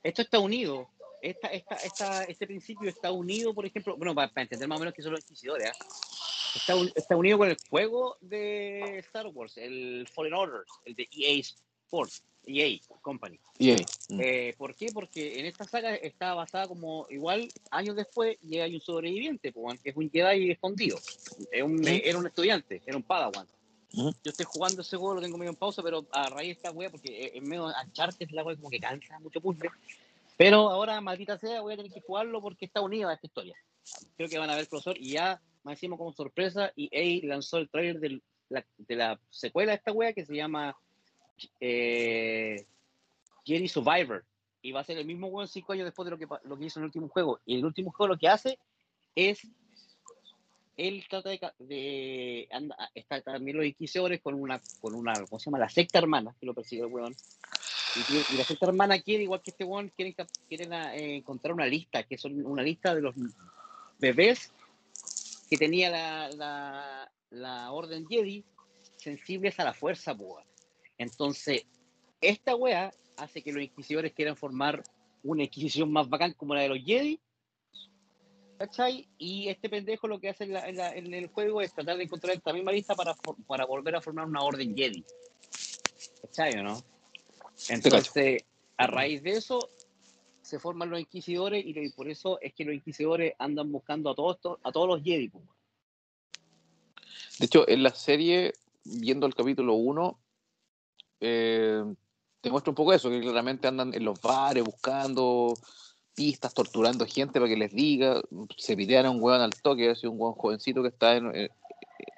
Esto está unido. Esta, esta, esta, este principio está unido, por ejemplo, bueno, para, para entender más o menos qué son los inquisidores, ¿ah? está, un- está unido con el juego de Star Wars, el Fallen Order, el de EA Sports, EA Company. Y ahí. mm. Eh, ¿Por qué? Porque en esta saga está basada como igual años después y hay un sobreviviente, que es un Jedi escondido. Es un- Ujú. Era un estudiante, era un Padawan. Ujú. Yo estoy jugando ese juego, lo tengo medio en pausa, pero a raíz de esta wea, porque es medio Uncharted, la wea como que cansa mucho puzzle. Pero ahora, maldita sea, voy a tener que jugarlo porque está unido a esta historia. Creo que van a ver crossover y ya, más encima como sorpresa, EA lanzó el trailer del- la- de la secuela de esta wea que se llama eh, Jedi Survivor. Y va a ser el mismo weón cinco años después de lo que, lo que hizo en el último juego. Y el último juego lo que hace es. Él trata de. de anda, está también los inquisidores con una, con una. ¿Cómo se llama? La secta hermana que lo persigue el weón. Y, y la secta hermana quiere, igual que este weón, quieren, quieren ah, eh, encontrar una lista, que son una lista de los bebés que tenía la, la, Orden Jedi sensibles a la fuerza, weón. Entonces, esta wea hace que los inquisidores quieran formar una inquisición más bacán como la de los Jedi ¿Cachai? Y este pendejo lo que hace en, la- en el juego es tratar de encontrar esta misma lista para, para volver a formar una orden Jedi. ¿Cachai o no? Entonces, a raíz de eso, se forman los inquisidores y, por eso es que los inquisidores andan buscando a todos, a todos los Jedi. pues. De hecho, en la serie, viendo el capítulo 1, eh, te muestra un poco eso, que claramente andan en los bares buscando pistas, torturando gente para que les diga, se pitean a un weón al toque, así un weón jovencito que está en, en-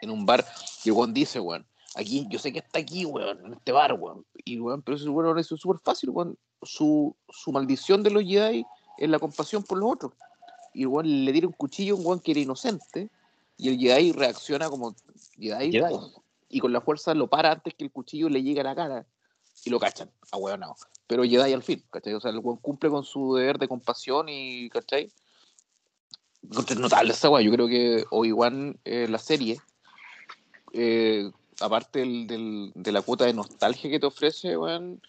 en un bar, y el weón dice, weón, aquí, yo sé que está aquí, weón, en este bar, weón, y weón, pero ese weón eso es súper fácil, weón, su, su maldición de los Jedi es la compasión por los otros, y weón le tira un cuchillo a un weón que era inocente, y el Jedi reacciona como Jedi, Jedi. y con la fuerza lo para antes que el cuchillo le llegue a la cara y lo cachan, a no. Pero Jedi al fin, ¿cachai? O sea, el weón cumple con su deber de compasión y, ¿cachai? Notable esa weá. Yo creo que Obi-Wan, eh, la serie, eh, aparte del, del- de la cuota de nostalgia que te ofrece, weón,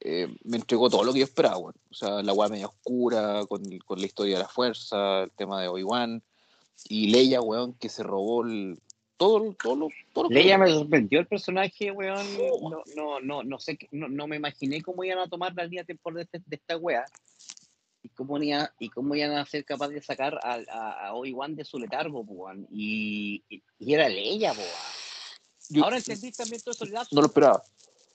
eh, me entregó todo lo que yo esperaba, weón. O sea, la weá media oscura, con, con la historia de la fuerza, el tema de Obi-Wan, y Leia, weón, que se robó el, todo, todo, lo- todo Leia me sorprendió el personaje, weón. No, no, no, no sé, no, no me imaginé cómo iban a tomar la línea temporal de, este- de esta wea. Y cómo, iban, y cómo iban a ser capaces de sacar a, a, a Obi-Wan de su letargo, weón. Y, y, y era Leia, weón. Yo Ahora entendí también todo eso lapsos, no lo esperaba.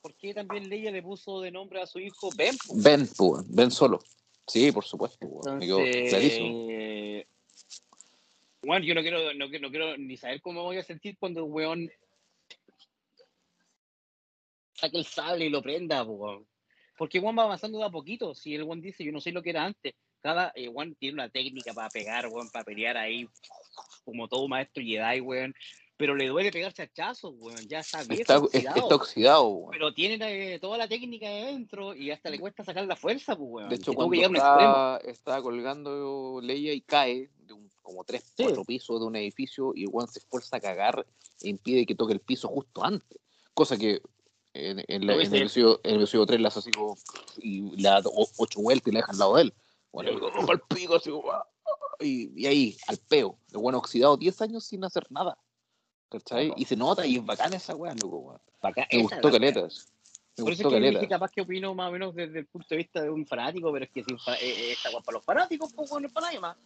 por qué también Leia le puso de nombre a su hijo Ben, po. Ben, pues, Ben solo. Sí, por supuesto. Me quedó clarísimo. Entonces, bueno, yo no quiero, no, no quiero ni saber cómo voy a sentir cuando el weón saque el sable y lo prenda, weón. Porque weón va avanzando de a poquito. Si el weón dice, yo no sé lo que era antes. Cada eh, weón tiene una técnica para pegar, weón, para pelear ahí, como todo maestro Jedi, weón. Pero le duele pegarse hachazos, weón. Ya está viejo, Está, oxidado. está oxidado, weón. Pero tiene eh, toda la técnica de dentro y hasta le cuesta sacar la fuerza, pues, weón. De hecho, cuando está, está colgando Leia y cae de un, como tres, Sí. cuatro pisos de un edificio y Juan se esfuerza a cagar e impide que toque el piso justo antes. Cosa que en, en, la- en el, episodio, en el episodio 3 la hace así como y le da ocho vueltas y la deja al lado de él. Bueno, el pico así como, ah, y, y ahí, al peo. El bueno oxidado 10 años sin hacer nada. ¿Cachai? Y se nota y es bacán esa weá, loco, weón. Bacán, Me gustó caletas. Me Por eso gustó es que yo caleta. dije capaz que opino más o menos desde el punto de vista de un fanático, pero es que si eh, eh, esta weá para los fanáticos, pues bueno, es para nadie más.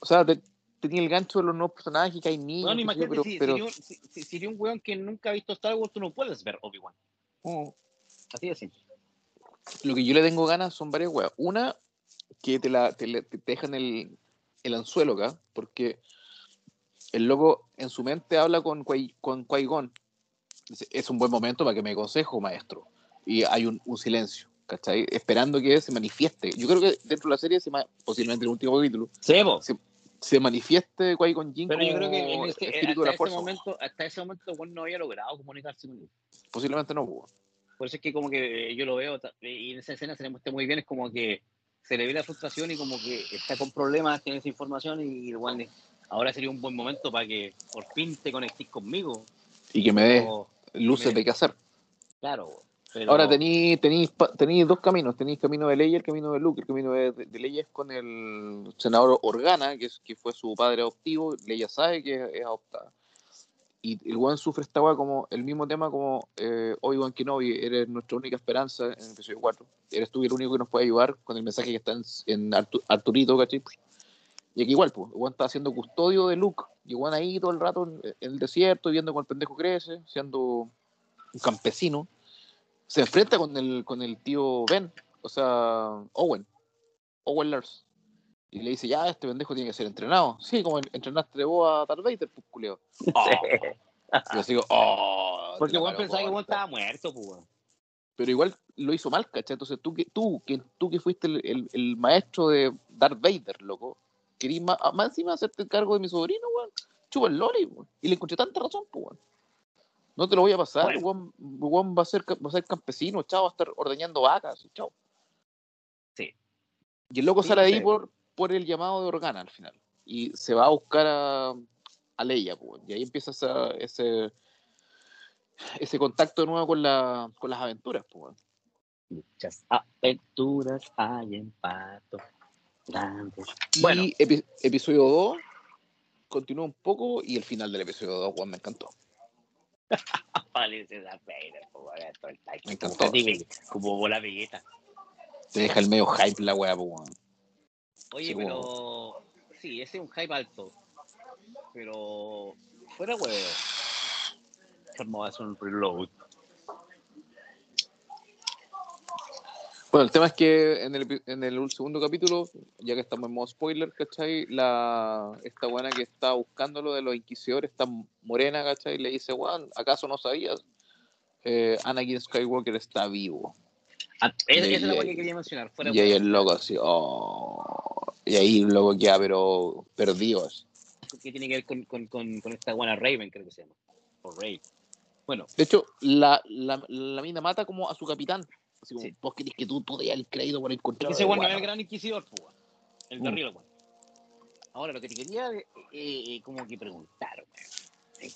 O sea, te- tenía el gancho de los nuevos personajes, que hay niños, sé yo, imagínate, pero, si, pero si, un, si, si- si eres un weón que nunca ha visto Star Wars, tú no puedes ver Obi-Wan. oh, Así de simple. lo que yo le tengo ganas son varias weas. Una, que te, la, te, te dejan el, el anzuelo acá, porque el loco en su mente habla con, con Qui-Gon. Dice, Es un buen momento para que me aconsejo, maestro. Y hay un, un silencio, ¿cachai? Esperando que se manifieste. Yo creo que dentro de la serie, se posiblemente en el último capítulo, po. se manifieste Qui-Gon Jinn Pero yo creo que en ese- espíritu de hasta, la ese fuerza. momento, hasta ese momento weón no había logrado comunicarse con él. Posiblemente no, weón. Por eso es que como que eh, yo lo veo, ta- y en esa escena se le muestra muy bien, es como que se le ve la frustración y como que está con problemas, tiene esa información y igual ahora sería un buen momento para que por fin te conectes conmigo. Y que me O- luces me- de qué hacer. claro, pero Ahora tenéis dos caminos, tenéis el camino de Leia y el camino de Luke. El camino de, de Leia es con el senador Organa, que, es, que fue su padre adoptivo. Leia sabe que es adoptada. Y el weón sufre esta weá como el mismo tema como eh, Obi-Wan Kenobi, eres nuestra única esperanza en el episodio 4. Eres tú el único que nos puede ayudar con el mensaje que está en, en Artu- Arturito, ¿cachai? Y aquí igual, pues, weón está siendo custodio de Luke. Y weón ahí todo el rato en, el desierto, viendo cómo el pendejo crece, siendo un campesino se enfrenta con el, con el tío Ben, o sea, Owen, Owen Lars. Y le dice, ya, este pendejo tiene que ser entrenado. Sí, como en- entrenaste vos a Darth Vader, pues, culeo. Oh. (laughs) Y yo digo, oh. porque paro pensaba que corta. estaba muerto, pues. Pero igual lo hizo mal, ¿cachai? Entonces tú que, tú, que, tú que fuiste el, el- el maestro de Darth Vader, loco, querís más, más encima hacerte cargo de mi sobrino, weón. Chupa el loli, weón. Y le encontré tanta razón, pues, weón. No te lo voy a pasar, Bueno. weón. Weón va a ser, va a ser campesino, chao, va a estar ordeñando vacas, chao. Sí. Y el loco Sí, sale ahí por, por el llamado de Organa al final. Y se va a buscar a, a Leia, pues, weón. Y ahí empieza esa- ese, ese contacto de nuevo con, la, con las aventuras, pues, weón. Muchas aventuras hay en Pato. Bueno. Y episodio 2 continúa un poco y el final del episodio 2, Juan, me encantó. (laughs) me encantó. Como bola vegeta. Te deja el medio hype la weá, pues, Oye, pero. Sí, ese es un hype alto. Pero. Fuera weón. ¿Cómo va a un reload? Bueno, el tema es que en el, en el segundo capítulo, ya que estamos en modo spoiler, ¿cachai? La, esta buena que está buscando lo de los inquisidores, está morena, ¿cachai? Le dice, Juan, ¿acaso no sabías? Eh, Anakin Skywalker está vivo. Ah, esa es la que quería mencionar. y ahí el loco así, oh, y ahí el loco queda, pero perdido. ¿Qué tiene que ver con, con, con, con esta buena Raven, creo que se llama? O Ray. Bueno. De hecho, la, la, la mina mata como a su capitán. Así como, vos querés que tú podías el crédito por encontrar. Ese bueno es el gran inquisidor, pues, el de mm. arriba, bueno. Ahora, lo que te quería eh, eh, como que preguntar, eh,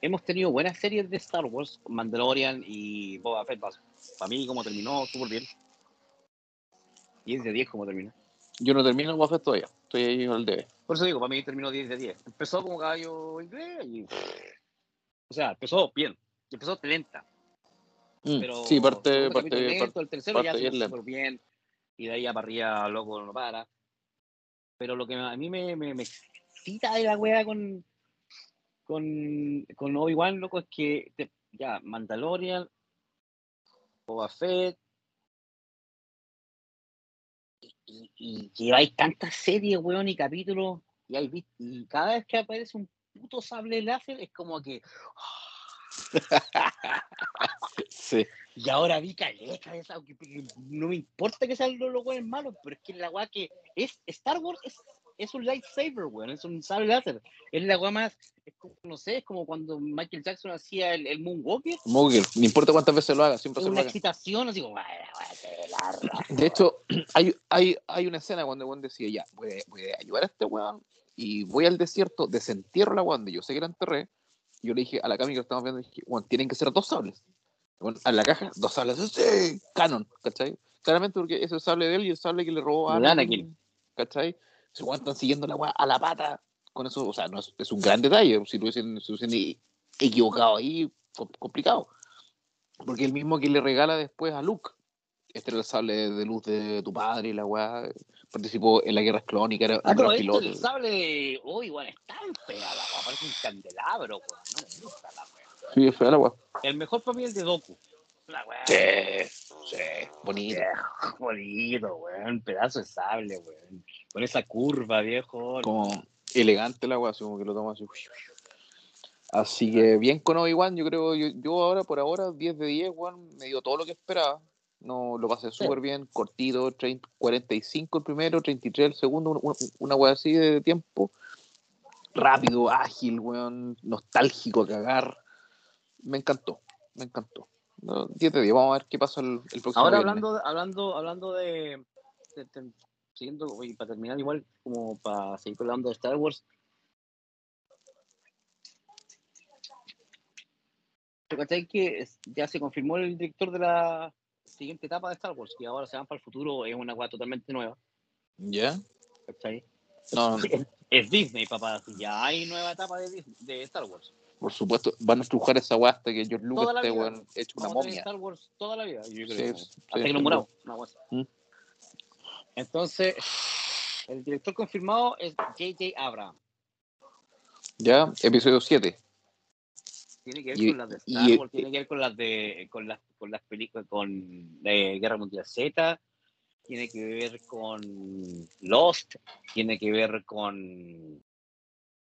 hemos tenido buenas series de Star Wars, Mandalorian y Boba Fett. Para mí, como terminó, súper bien. 10 de 10, como terminó. Yo no termino el Boba Fett todavía. Estoy ahí en el DB. Por eso digo, para mí terminó 10 de 10. Empezó como caballo inglés y. O sea, empezó bien. Empezó lenta. Mm, pero sí, parte, parte, lento, el tercero ya se súper bien. Y de ahí a parrilla, loco, no para. Pero lo que a mí me, me, me excita de la wea con, con, con Obi-Wan, loco, es que ya, Mandalorian, Boba Fett, y, y, lleváis tantas series, weón, y capítulos, y, hay, y cada vez que aparece un puto sable láser, es como que. (laughs) sí. Y ahora vi caleta esa, no me importa que sean los, los malos, pero es que la weá que es Star Wars es, es un lightsaber, weón, es un sable láser. Es la weá más, es como, no sé, es como cuando Michael Jackson hacía el, el Moonwalker. Moonwalker, no importa cuántas veces lo haga, siempre es una excitación, así como, De hecho, (clears throat) hay, hay, hay una escena cuando Juan decía, ya, voy a, voy a ayudar a este weón y voy al desierto, desentierro la weón, yo sé que la enterré, yo le dije a la Cami que lo estamos viendo, dije, bueno, tienen que ser dos sables. Bueno, a la caja, dos sables, ¡sí! canon, ¿cachai? Claramente porque ese sable de él y el sable que le robó a Anakin, ¿cachai? Se están siguiendo la a la pata con eso, o sea, no es, es un gran detalle, si lo hubiesen, equivocado ahí, complicado. Porque el mismo que le regala después a Luke, este era el sable de luz de tu padre y la weá, participó en la guerra clónica, era ah, pero piloto. el sable de oh, igual es tan fea la parece un candelabro, weón. No me gusta la weá. Sí, es fea la weá. El mejor para mí es de Doku. La weá. Sí, sí, bonito. bonito, weón. Pedazo de sable, weón. Con esa curva, viejo. Como elegante la weá, así como que lo toma así. Así que bien con Obi-Wan, yo creo, yo, yo, ahora, por ahora, 10 de 10, weón, me dio todo lo que esperaba. No, lo pasé súper bien, cortito, 30, 45 el primero, 33 el segundo, una, una wea así de tiempo. Rápido, ágil, weón, nostálgico a cagar. Me encantó, me encantó. 10 de 10, vamos a ver qué pasa el, el próximo Ahora hablando, hablando, hablando de, siguiendo, y para terminar igual, como para seguir hablando de Star Wars, ¿Cachai que ya se confirmó el director de la siguiente etapa de Star Wars, que ahora se van para el futuro, es una cosa totalmente nueva. ¿Ya? No, Es, Disney, papá. Ya hay nueva etapa de, de, Star Wars. Por supuesto, van a estrujar esa guasta hasta que George Lucas esté hecho una momia. Star Wars toda la vida, yo creo. Sí, hasta que lo muramos. ¿Mm? Entonces, el director confirmado es J.J. Abrams. Ya, episodio 7 tiene que ver con las de Star Wars, tiene que ver con las de con las con las películas con de Guerra Mundial Z, tiene que ver con Lost, tiene que ver con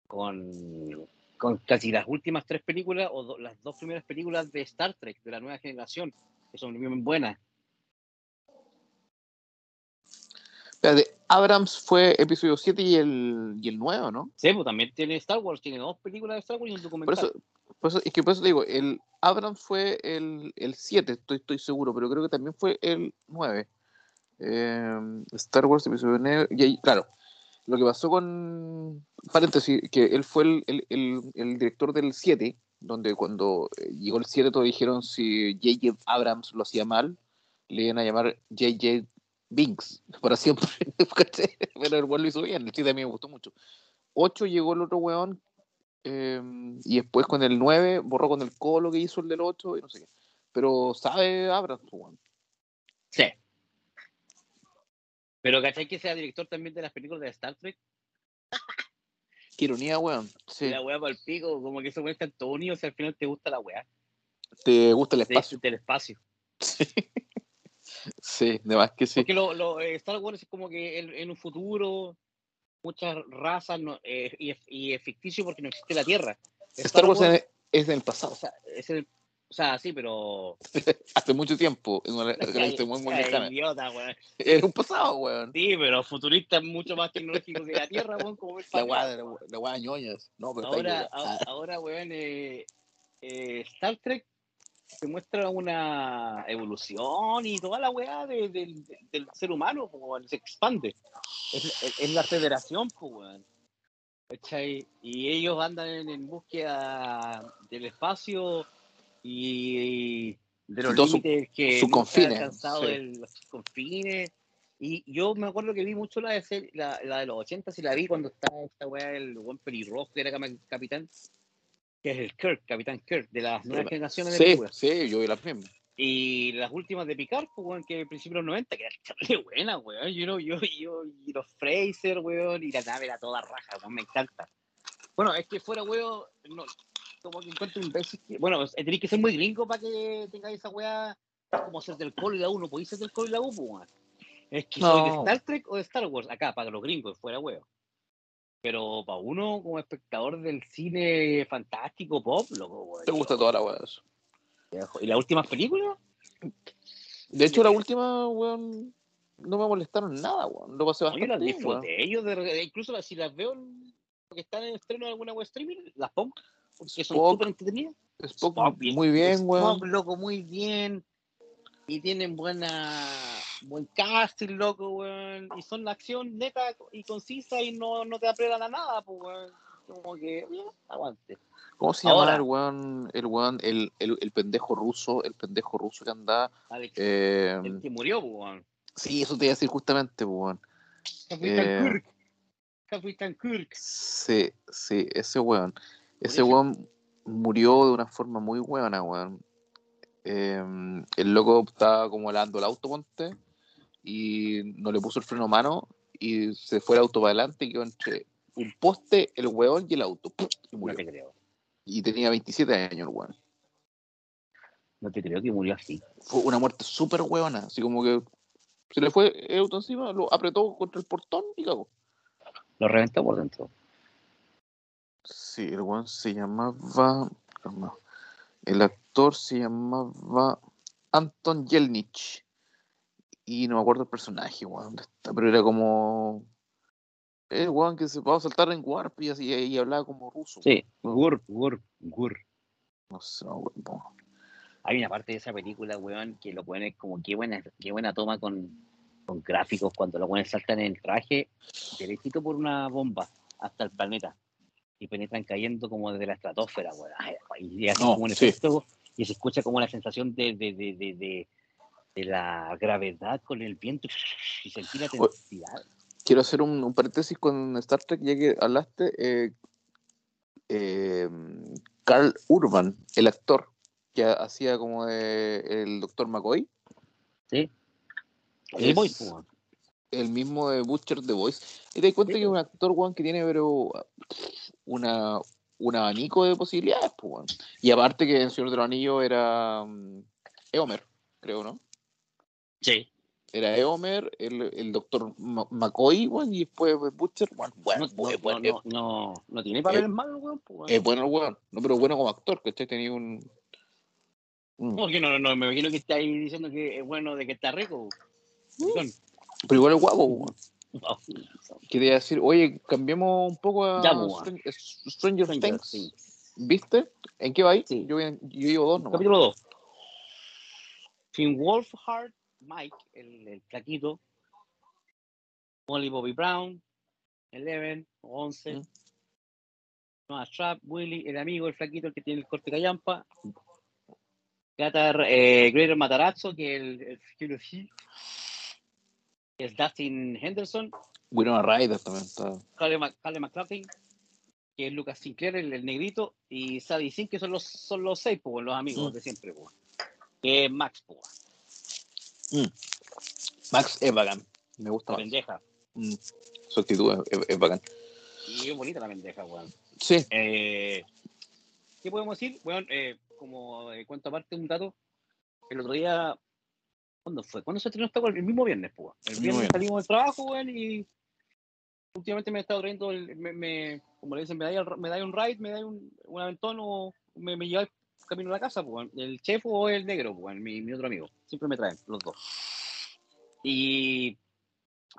con con casi las últimas tres películas o las dos primeras películas de Star Trek de la nueva generación, que son muy buenas. Abrams fue episodio 7 y el, y el 9, ¿no? Sí, pues también tiene Star Wars, tiene dos películas de Star Wars y un documental. Por eso, es que por eso digo, el Abrams fue el, el 7, estoy, estoy seguro, pero creo que también fue el 9. Em, Star Wars, episodio 9. Y ahí, claro, lo que pasó con. Paréntesis, que él fue el, el, el, el director del 7, donde cuando eh, llegó el 7 todos dijeron si J.J. Abrams lo hacía mal, le iban a llamar J.J. Binks, para siempre. (laughs) Pero el weón lo hizo bien, el chiste a mí me gustó mucho. 8 llegó el otro weón, eh, y después con el 9 borró con el colo que hizo el del 8 y no sé qué. Pero sabe Abrams, pues, weón. Sí. Pero ¿cachai que sea director también de las películas de Star Trek? (laughs) Qué ironía, weón. Sí. La weá para el pico, como que eso weá está todo unido si al final te gusta la weá. ¿Te gusta el espacio? Del espacio. Sí, (laughs) de más que sí. Porque lo, lo, eh, Star Wars es como que en, en un futuro muchas razas no, eh, y, es- y es ficticio porque no existe la Tierra. Star Wars es es del o pasado, sea, es el- o sea, sí, pero. (laughs) hace mucho tiempo, en una galaxia muy, muy Ay, lejana. idiota, weón. Es un pasado, weón. Sí, pero futurista mucho más tecnológico que la Tierra, weón, como el La ñoñas. No, pero Ahora, equivocado. a- ahora, weón, eh, eh, Star Trek te muestra una evolución y toda la weá de- del- del ser humano, weón, se expande. Es, es- es la federación, pues. Y ellos andan en, en búsqueda del espacio y de los sus- límites que han confines, alcanzado sí. el- los confines. Y yo me acuerdo que vi mucho la de, la, la de los 80 y la vi cuando estaba esta weá, el buen pelirrojo que era capitán, que es el Kirk, capitán Kirk, de las nuevas generaciones de Sí, películas. sí, yo vi la misma. Y las últimas de Picard, pues, weón, que principios de los 90, que eran buenas, weón. Yo, no- yo, yo, y los Fraser, weón, y la nave era toda raja, weón, me encanta. Bueno, es que fuera, weón, no, como que encuentro un imbécil que- Bueno, tenéis que ser muy gringo para que tengáis esa weá como ser del Colo y la U, no podéis ser del Colo y la U, pues, weón. Es que soy de No. Star Trek o de Star Wars, acá, para los gringos, fuera, weón. Pero para uno, como espectador del cine fantástico, pop, loco. Te gusta toda la weá. eso. ¿Y las últimas películas? De hecho, la última, weón, no me molestaron nada, weón. Lo pasé No, yo bastante las disfruté. Yo de re- incluso si las veo que están en estreno de alguna web streaming, las pongo. Porque son súper entretenidas. Spock, Spock, muy bien, Spock, weón. loco, muy bien. Y tienen buena buen casting, loco, weón. Y son la acción neta y concisa y no, no te apretan a nada, pues, weón. Como que, bien, aguante. ¿Cómo se llama el weón, el weón, el, el, el pendejo ruso, el pendejo ruso que andaba? Alex, Eh, el que murió, pues, weón. sí, eso te iba a decir justamente, weón. Capitán eh, Kirk. Capitán Kirk. Sí, sí, ese weón. Ese weón murió de una forma muy weona, weón. Eh, el loco estaba como helando el auto, ponte, y no le puso el freno a mano y se fue el auto para adelante y quedó entre un poste, el weón y el auto. ¡pum! Y No murió. te creo. Y tenía 27 años el weón. No te creo que murió así. Fue una muerte súper weona, así como que se le fue el auto encima, lo apretó contra el portón y cagó. Lo reventó por dentro. Sí, el weón se llamaba. El actor se llamaba Anton Yelnich. Y no me acuerdo el personaje, weón, pero era como. El weón que se va a saltar en Warp y así y hablaba como ruso. Sí, Gurp, Gurp, Gurp. No sé, weón, no. Hay una parte de esa película, weón, que lo ponen como qué buena, qué buena toma con, con gráficos cuando los buenos saltan en el traje derechito por una bomba hasta el planeta y penetran cayendo como desde la estratosfera, weón. Y No, como un sí. efecto y se escucha como la sensación de, de, de, de, de- la gravedad con el viento (laughs) y sentir la Oye. intensidad. Quiero hacer un, un paréntesis con Star Trek, ya que hablaste. eh, eh, Carl Urban, el actor que hacía como de el doctor McCoy. ¿Sí? Es- El weón. el mismo de Butcher The Voice. Y te das cuenta Sí, que es un actor, weón, que tiene, pero una, un abanico de posibilidades, pues. Y aparte que el Señor de los Anillos era mm, Eomer, creo, ¿no? Sí. Era Eomer, el, el doctor McCoy, weón, y después Butcher, weón, No, bueno, no, bueno, bueno, no, no, no tiene papeles malos, weón. pues, es bueno el weón, no, pero bueno como actor, que tenía un... un- No, que no, me imagino que está ahí diciendo que es bueno de que está rico. Pero igual es guapo, weón. (laughs) no, Quería decir, oye, cambiemos un poco a Ya, pues, Stran- Stranger, Stranger Things. ¿Viste? ¿En qué va ahí? Sí. Yo, yo llevo dos nomás. Capítulo 2. Finn Wolfhard, Mike, el, el flaquito. Molly Bobby Brown, Eleven, 11. Mm. Noah Trapp, Willy, el amigo, el flaquito, el que tiene el corte callampa. Gatar, eh, Greater Matarazzo, que es el, el que sí. es Dustin Henderson, Winona Ryder también está. Caleb McLaughlin, que es Lucas Sinclair, el, el negrito, y Sadie Sink, que son los, son los seis, pues, los amigos Mm. de siempre, pues. Que es Max, pues, Max es bacán. Me gusta la más. pendeja. Mm, Su actitud es, es- es bacán. Y es bonita la pendeja, weón. Sí. Eh, ¿Qué podemos decir? Bueno, eh, como eh, cuento aparte un dato, el otro día, ¿cuándo fue? ¿Cuándo se estrenó esta? El mismo viernes, pues. El viernes salimos del trabajo, weón, y últimamente me he estado trayendo, el, me, me- como le dicen, me da, me da un ride, me da un, un aventón o me, me lleva camino a la casa, pues, el chef o el negro, pues, mi, mi otro amigo. Siempre me traen, los dos. Y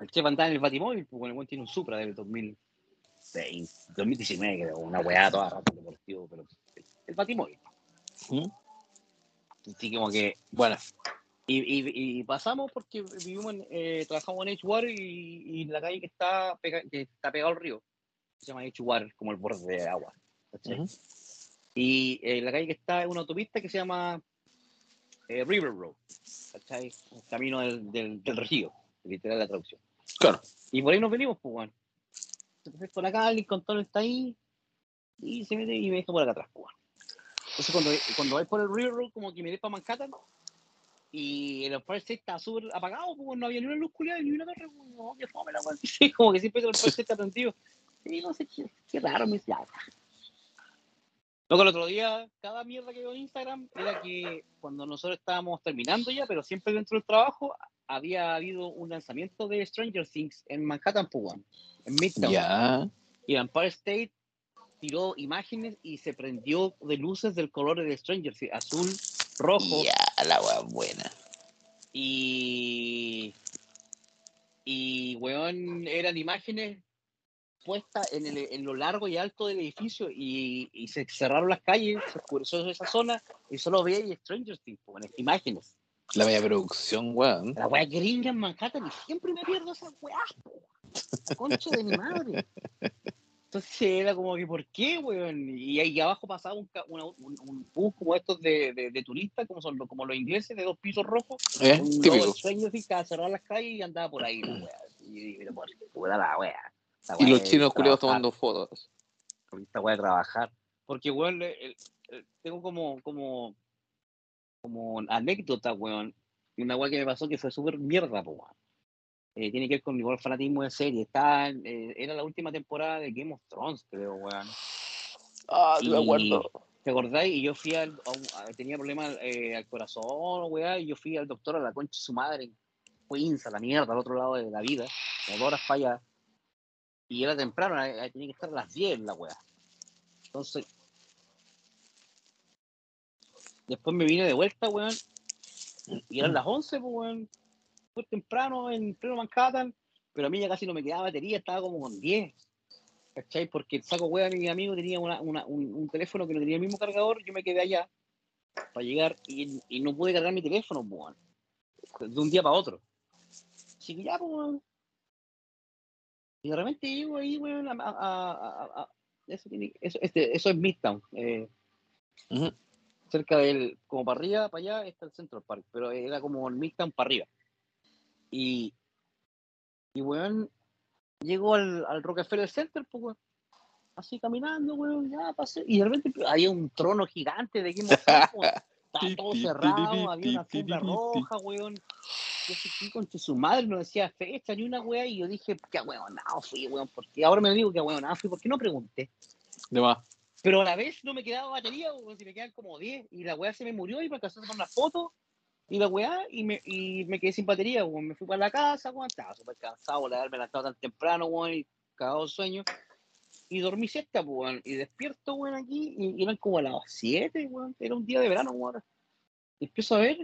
el chef andaba en el Batimóvil, pues, el tiene un Supra del 2006, 2019, creo, una weá toda rato deportivo, pero el, el Batimóvil. Mm. Así como que, bueno, y, y, y pasamos porque vivimos en, eh, trabajamos en Edgewater y, y la calle que está, pega- que está pegado al río se llama Edgewater, como el borde de agua. ¿cachai? Ujú. Y eh, la calle que está es una autopista que se llama eh, River Road, ¿cachai? El camino del, del, del río, literal la traducción. Claro. Y por ahí nos venimos, pues, bueno. Entonces, por acá, el Tunnel está ahí y se mete y me deja por acá atrás, pues. bueno. Entonces, cuando, cuando vais por el River Road, como que me para Manhattan y el Empire State estaba súper apagado, pues, no había ni una luz culiada ni una torre, pues, no, qué fome la. Sí, (laughs) como que siempre el Empire State está prendido. Y no sé, qué, qué raro, me decía. Luego el otro día, cada mierda que veo en Instagram era que cuando nosotros estábamos terminando ya, pero siempre dentro del trabajo, había habido un lanzamiento de Stranger Things en Manhattan, pues, weón, en Midtown. Ya. Y Empire State tiró imágenes y se prendió de luces del color de Stranger Things, azul, rojo. Ya, la weá buena. Y. Y, weón, eran imágenes puestas en, el, en lo largo y alto del edificio y, y se cerraron las calles, se oscureció esa zona y solo veía Stranger Things, po, en imágenes. La media producción, weón. La weá gringa en Manhattan y siempre me pierdo esas weás, po. La concha de mi madre. Entonces era como que, ¿por qué, weón? Y ahí abajo pasaba un, ca- una- un, un bus como estos de, de, de turistas, como son los- como los ingleses, de dos pisos rojos, ¿Eh? Típico. así, que cerraba las calles y andaba por ahí, la wea. Y yo por qué, la wea. Esta Y los chinos culiados tomando fotos. por Esta wea de trabajar. Porque, weón, el- el- el- tengo como, como, como anécdota, weón. Una wea que me pasó que fue súper mierda, po, weón. Eh, tiene que ver con mi fanatismo de serie. Está, eh, era la última temporada de Game of Thrones, creo, weón. Ah, Y- acuerdo. ¿Te acordáis? Y yo fui al. a a- tenía problemas eh, al corazón, weá, y yo fui al doctor a la concha de su madre en Queens, a la mierda, al otro lado de la vida, como horas para allá. Y era temprano, tenía que estar a las 10 la weá. Entonces. Después me vine de vuelta, weón. Y eran las 11, pues, weón. Fue temprano, en pleno Manhattan. Pero a mí ya casi no me quedaba batería, estaba como con 10. ¿Cachai? Porque el saco de mi amigo tenía una- una- un, teléfono que no tenía el mismo cargador, yo me quedé allá para llegar y, no pude cargar mi teléfono, pues, weón. de un día para otro. Así que ya, pues, weón. Y de repente llego ahí, weón, a, eso, tiene- eso, este, eso es Midtown, eh, Ujú. cerca del, como para arriba, para allá está el Central Park, pero era como el Midtown para arriba. Y, y weón, llego al, al Rockefeller Center, pues, weón. Así caminando, weón, ya pasé. Y de repente había un trono gigante de Game of Thrones. (laughs) Estaba todo cerrado, había una alfombra roja, weón. Yo con su madre no decía fecha ni una weá. Y yo dije, qué weón, no fui, weón. Porque ahora me digo que weón, no fui, ¿por qué no pregunté? De más. Pero a la vez no me quedaba batería, weón, si me quedan como 10. Y la weá se me murió y me alcanzó a tomar una foto. Y la weá, y me, y me quedé sin batería, weón. Me fui para la casa, weón. Estaba súper cansado de haberme levantado tan temprano, weón. Y cagado sueño. Y dormí siesta, pues, weón. Y despierto, weón, aquí. Y eran como a las 7, weón. Era un día de verano, weón. Y empiezo a ver.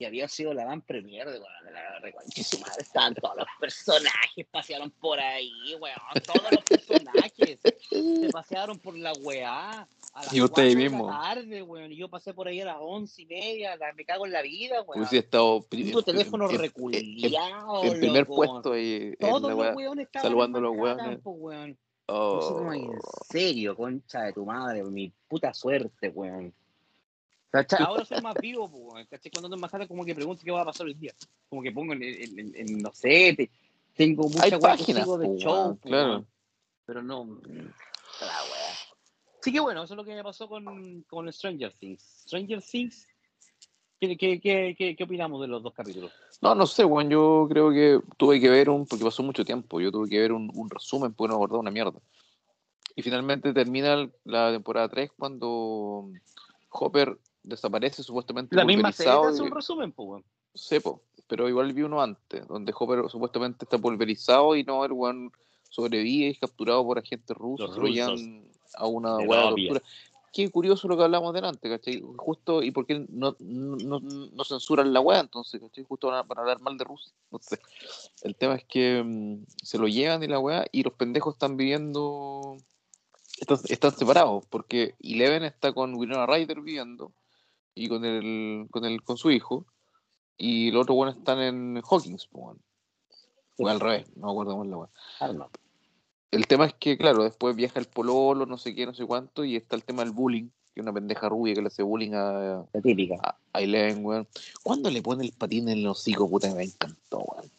Y había sido la van premier de, la reconcha de su madre. Estaban todos los personajes, pasearon por ahí, weón. Todos los personajes se pasearon por la weá. A las Y usted ahí 4 de la mismo. tarde, weón. Y yo pasé por ahí a las once y media. la- me cago en la vida, weón. Hubiese estado Puto teléfono reculiado. en primer loco. puesto y Todos la los weones estaban a los weones. weón. Oh. como, en serio, concha de tu madre, mi puta suerte, weón. ¿Cachai? Ahora soy más vivo, pues, ¿cachai? Cuando ando en Manhattan, como que pregunto qué va a pasar hoy día. Como que pongo en, en, en, no sé, te, tengo muchas páginas de po, show, po, claro. Pero no. La wea. Sí que bueno, eso es lo que me pasó con, con Stranger Things. Stranger Things, ¿qué, qué, qué, qué, opinamos de los dos capítulos? No, no sé, weón. Yo creo que tuve que ver un. Porque pasó mucho tiempo. Yo tuve que ver un, un resumen porque no acordaba una mierda. Y finalmente termina la temporada 3 cuando Hopper desaparece supuestamente La misma serie hace un resumen, pues. Sepo, pero igual vi uno antes, donde Hopper supuestamente está pulverizado y no, el weón sobrevive y es capturado por agentes rusos, lo llevan a una novia. tortura. Qué curioso lo que hablamos delante, ¿cachai? Justo, ¿y por qué no, no, no censuran la weá entonces, ¿cachai? Justo para, para hablar mal de Rusia, (laughs) no sé. El tema es que mm, se lo llevan y la weá, y los pendejos están viviendo, están, están separados, porque Eleven está con Winona Ryder viviendo, y con el, con el, con su hijo, y los otros buenos están en Hawkins, po, o al revés, no me acuerdo más la weá. Know. El tema es que, claro, después viaja el pololo, no sé qué, no sé cuánto, y está el tema del bullying, que es una pendeja rubia que le hace bullying a, La típica. a, a Eleven, weón. ¿Cuándo le pone el patín en el hocico, puta, me encantó, weón?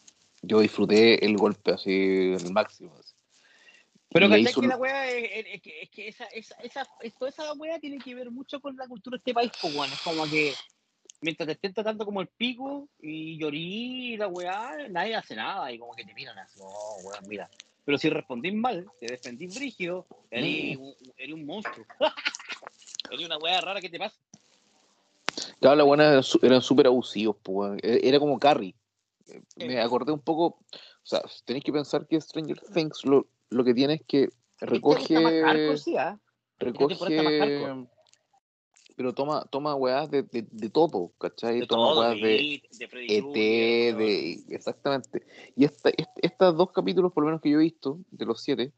Yo disfruté el golpe así, el máximo. así. Pero ¿cachai hizo que la weá es, que, es que esa, esa, esa, es- toda esa weá tiene que ver mucho con la cultura de este país, pues weón. Es como que mientras te estén tratando como el pico y llorí y la weá, nadie hace nada y como que te miran así, oh weón, mira. Pero si respondís mal, te defendís brígido, eres, un- eres un monstruo. (laughs) eres una weá rara que te pasa. Claro, las buenas eran súper abusivos, pues, weón. E- Era como Carrie. Eh, Me acordé un poco, o sea, tenéis que pensar que Stranger Things lo, lo que tiene es que recoge... Sí, ¿ah? recoge pero toma toma weas de, de, de todo ¿cachai? De toma todo, weas de, Freddy ET de exactamente y esta, est- estos dos capítulos por lo menos que yo he visto de los siete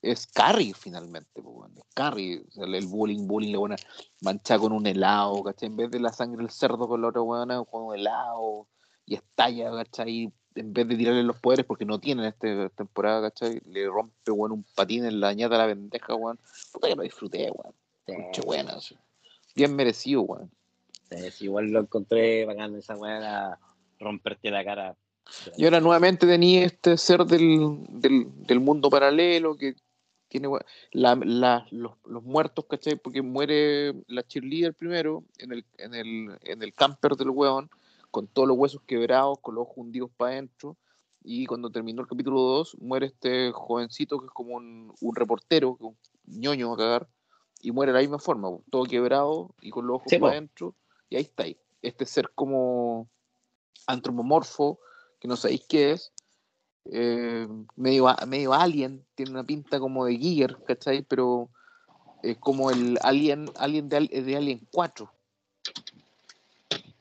es Carrie finalmente es Carrie o sea, el bullying bullying la buena mancha con un helado ¿cachai? en vez de la sangre del cerdo con la otra weona con un helado y estalla ¿cachai? en vez de tirarle los poderes porque no tienen esta temporada ¿cachai? le rompe weón, un patín en la ñata a la pendeja weón. puta que lo disfruté weón. Mucho buena, sí. Bien merecido, weón. Sí, igual lo encontré bacán esa weá era romperte la cara. Y ahora nuevamente tenía este ser del, del, del mundo paralelo que tiene we- la, la- los, los muertos, ¿cachai? Porque muere la cheerleader primero en el, en el, en el camper del weón, con todos los huesos quebrados, con los ojos hundidos para adentro. Y cuando terminó el capítulo 2, muere este jovencito que es como un, un reportero, un ñoño a cagar, y muere de la misma forma, todo quebrado y con los ojos Sí, para adentro. Y ahí está, ahí. este ser como antropomorfo, que no sabéis qué es, eh, medio, medio alien, tiene una pinta como de Giger, ¿cachai? Pero es como el alien, alien de, de Alien 4.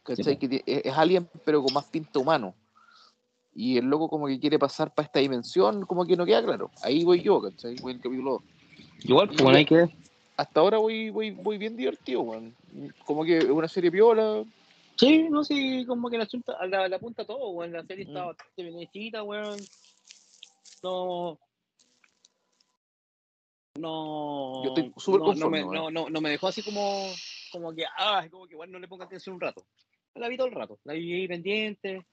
¿Cachai? Sí, que ti- es, alien, pero con más pinta humano. Y el loco como que quiere pasar para esta dimensión, como que no queda claro. Ahí voy yo, ¿cachai? Voy en el capítulo 2 Igual, pues bueno, hay que. hasta ahora voy, voy, voy bien divertido, weón. Como que es una serie piola. Sí, no sé, como que la, asunta, la, la apunta todo, weón. La serie está Mm. bastante bien hechita, weón. No. No. Yo estoy súper no, no, conforme, me, no, no, no me dejó así como, como que, ah, como que igual no le pongo atención un rato. La vi todo el rato, la vi ahí pendiente.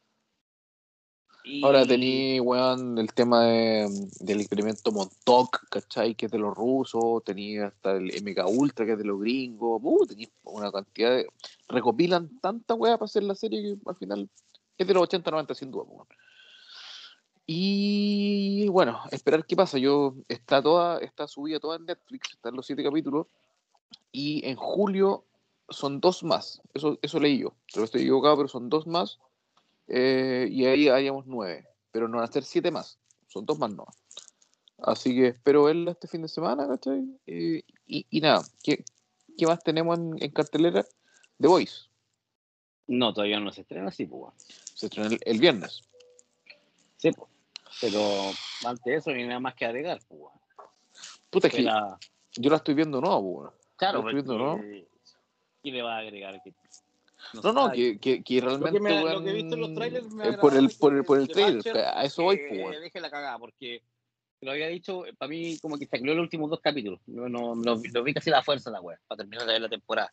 Y... Ahora tení, weón, el tema de- del experimento Montauk, ¿cachai? Que es de los rusos. Tenía hasta el MK Ultra, que es de los gringos. Uh, tení una cantidad de... Recopilan tanta weá para hacer la serie que al final es de los 80-90 sin duda, weón. Y bueno, esperar qué pasa. Yo está toda, está subida toda en Netflix, están los siete capítulos. Y en julio son dos más. Eso, eso leí yo. Pero estoy equivocado, pero son dos más. Eh, y ahí haríamos nueve. Pero no van a ser siete más. Son dos más no. Así que espero verla este fin de semana, ¿cachai? Eh, y, y nada, ¿qué, qué más tenemos en, en cartelera? The Voice. No, todavía no se estrena así, pues. Se estrena el, el viernes. Sí, pues. Pero antes de eso no hay nada más que agregar, pues. Puta, es que yo la estoy viendo nueva, pues. Claro, estoy viendo, porque- ¿Qué le va a agregar? Que No, no, sabe. que, que, que realmente. me- lo que he visto en los trailers me eh, por el, por el, que- por el que trailer, a eso voy, que pues, deje la cagada, porque lo había dicho, para mí como que se aclaró los últimos dos capítulos. No, no, no, lo vi casi la fuerza la wea, para terminar de ver la temporada.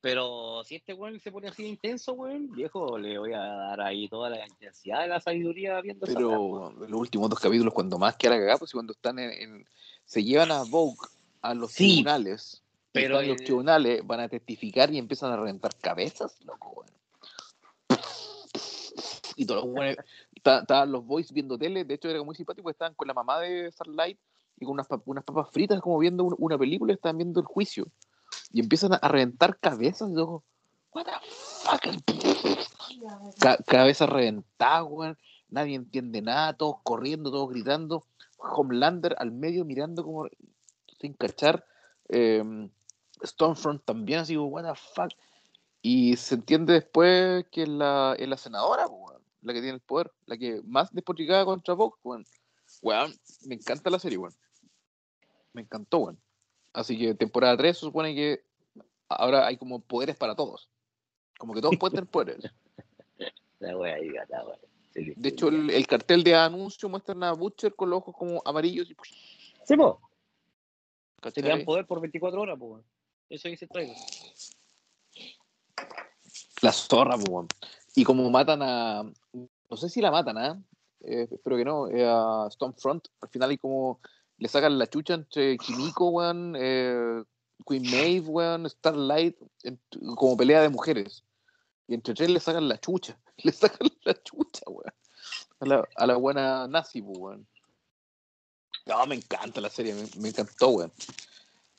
Pero si este weón se pone así intenso, weón, viejo, le voy a dar ahí toda la intensidad de la sabiduría viendo weá. Pero los últimos dos capítulos, cuando más que la cagada, pues y cuando están en, en- se llevan a Vogue a los Sí, tribunales, pero los tribunales van a testificar y empiezan a reventar cabezas, loco. Y todos los ta- estaban los boys viendo tele, de hecho era muy simpático, estaban con la mamá de Starlight y con unas, pap- unas papas fritas como viendo un- una película, estaban viendo el juicio. Y empiezan a, a reventar cabezas y luego, what the fuck? Ca- cabezas reventadas, weón. Nadie entiende nada, todos corriendo, todos gritando. Homelander al medio mirando como sin cachar. Eh, Stormfront también, así como, what the fuck. Y se entiende después que es la, es la senadora, weón, la que tiene el poder, la que más despotricada contra Vox, weón. Weón, me encanta la serie, weón. Me encantó, weón. Así que temporada 3 se supone que ahora hay como poderes para todos. Como que todos pueden tener poderes. (laughs) La wea ahí, la wea. Sí, De hecho, el, el cartel de anuncio muestran a Butcher con los ojos como amarillos y Sí, po. Quedan poder por 24 horas, po. Eso dice el. La zorra, weón. Y como matan a. No sé si la matan, ¿ah? Eh, espero que no. eh, a Stormfront. Al final hay como. Le sacan la chucha entre Kimiko, weón. eh, Queen Maeve, weón. Starlight. como pelea de mujeres. Y entre tres le sacan la chucha. (laughs) Le sacan la chucha, weón. A la, a la buena nazi, weón. No, me encanta la serie. Me, me encantó, weón.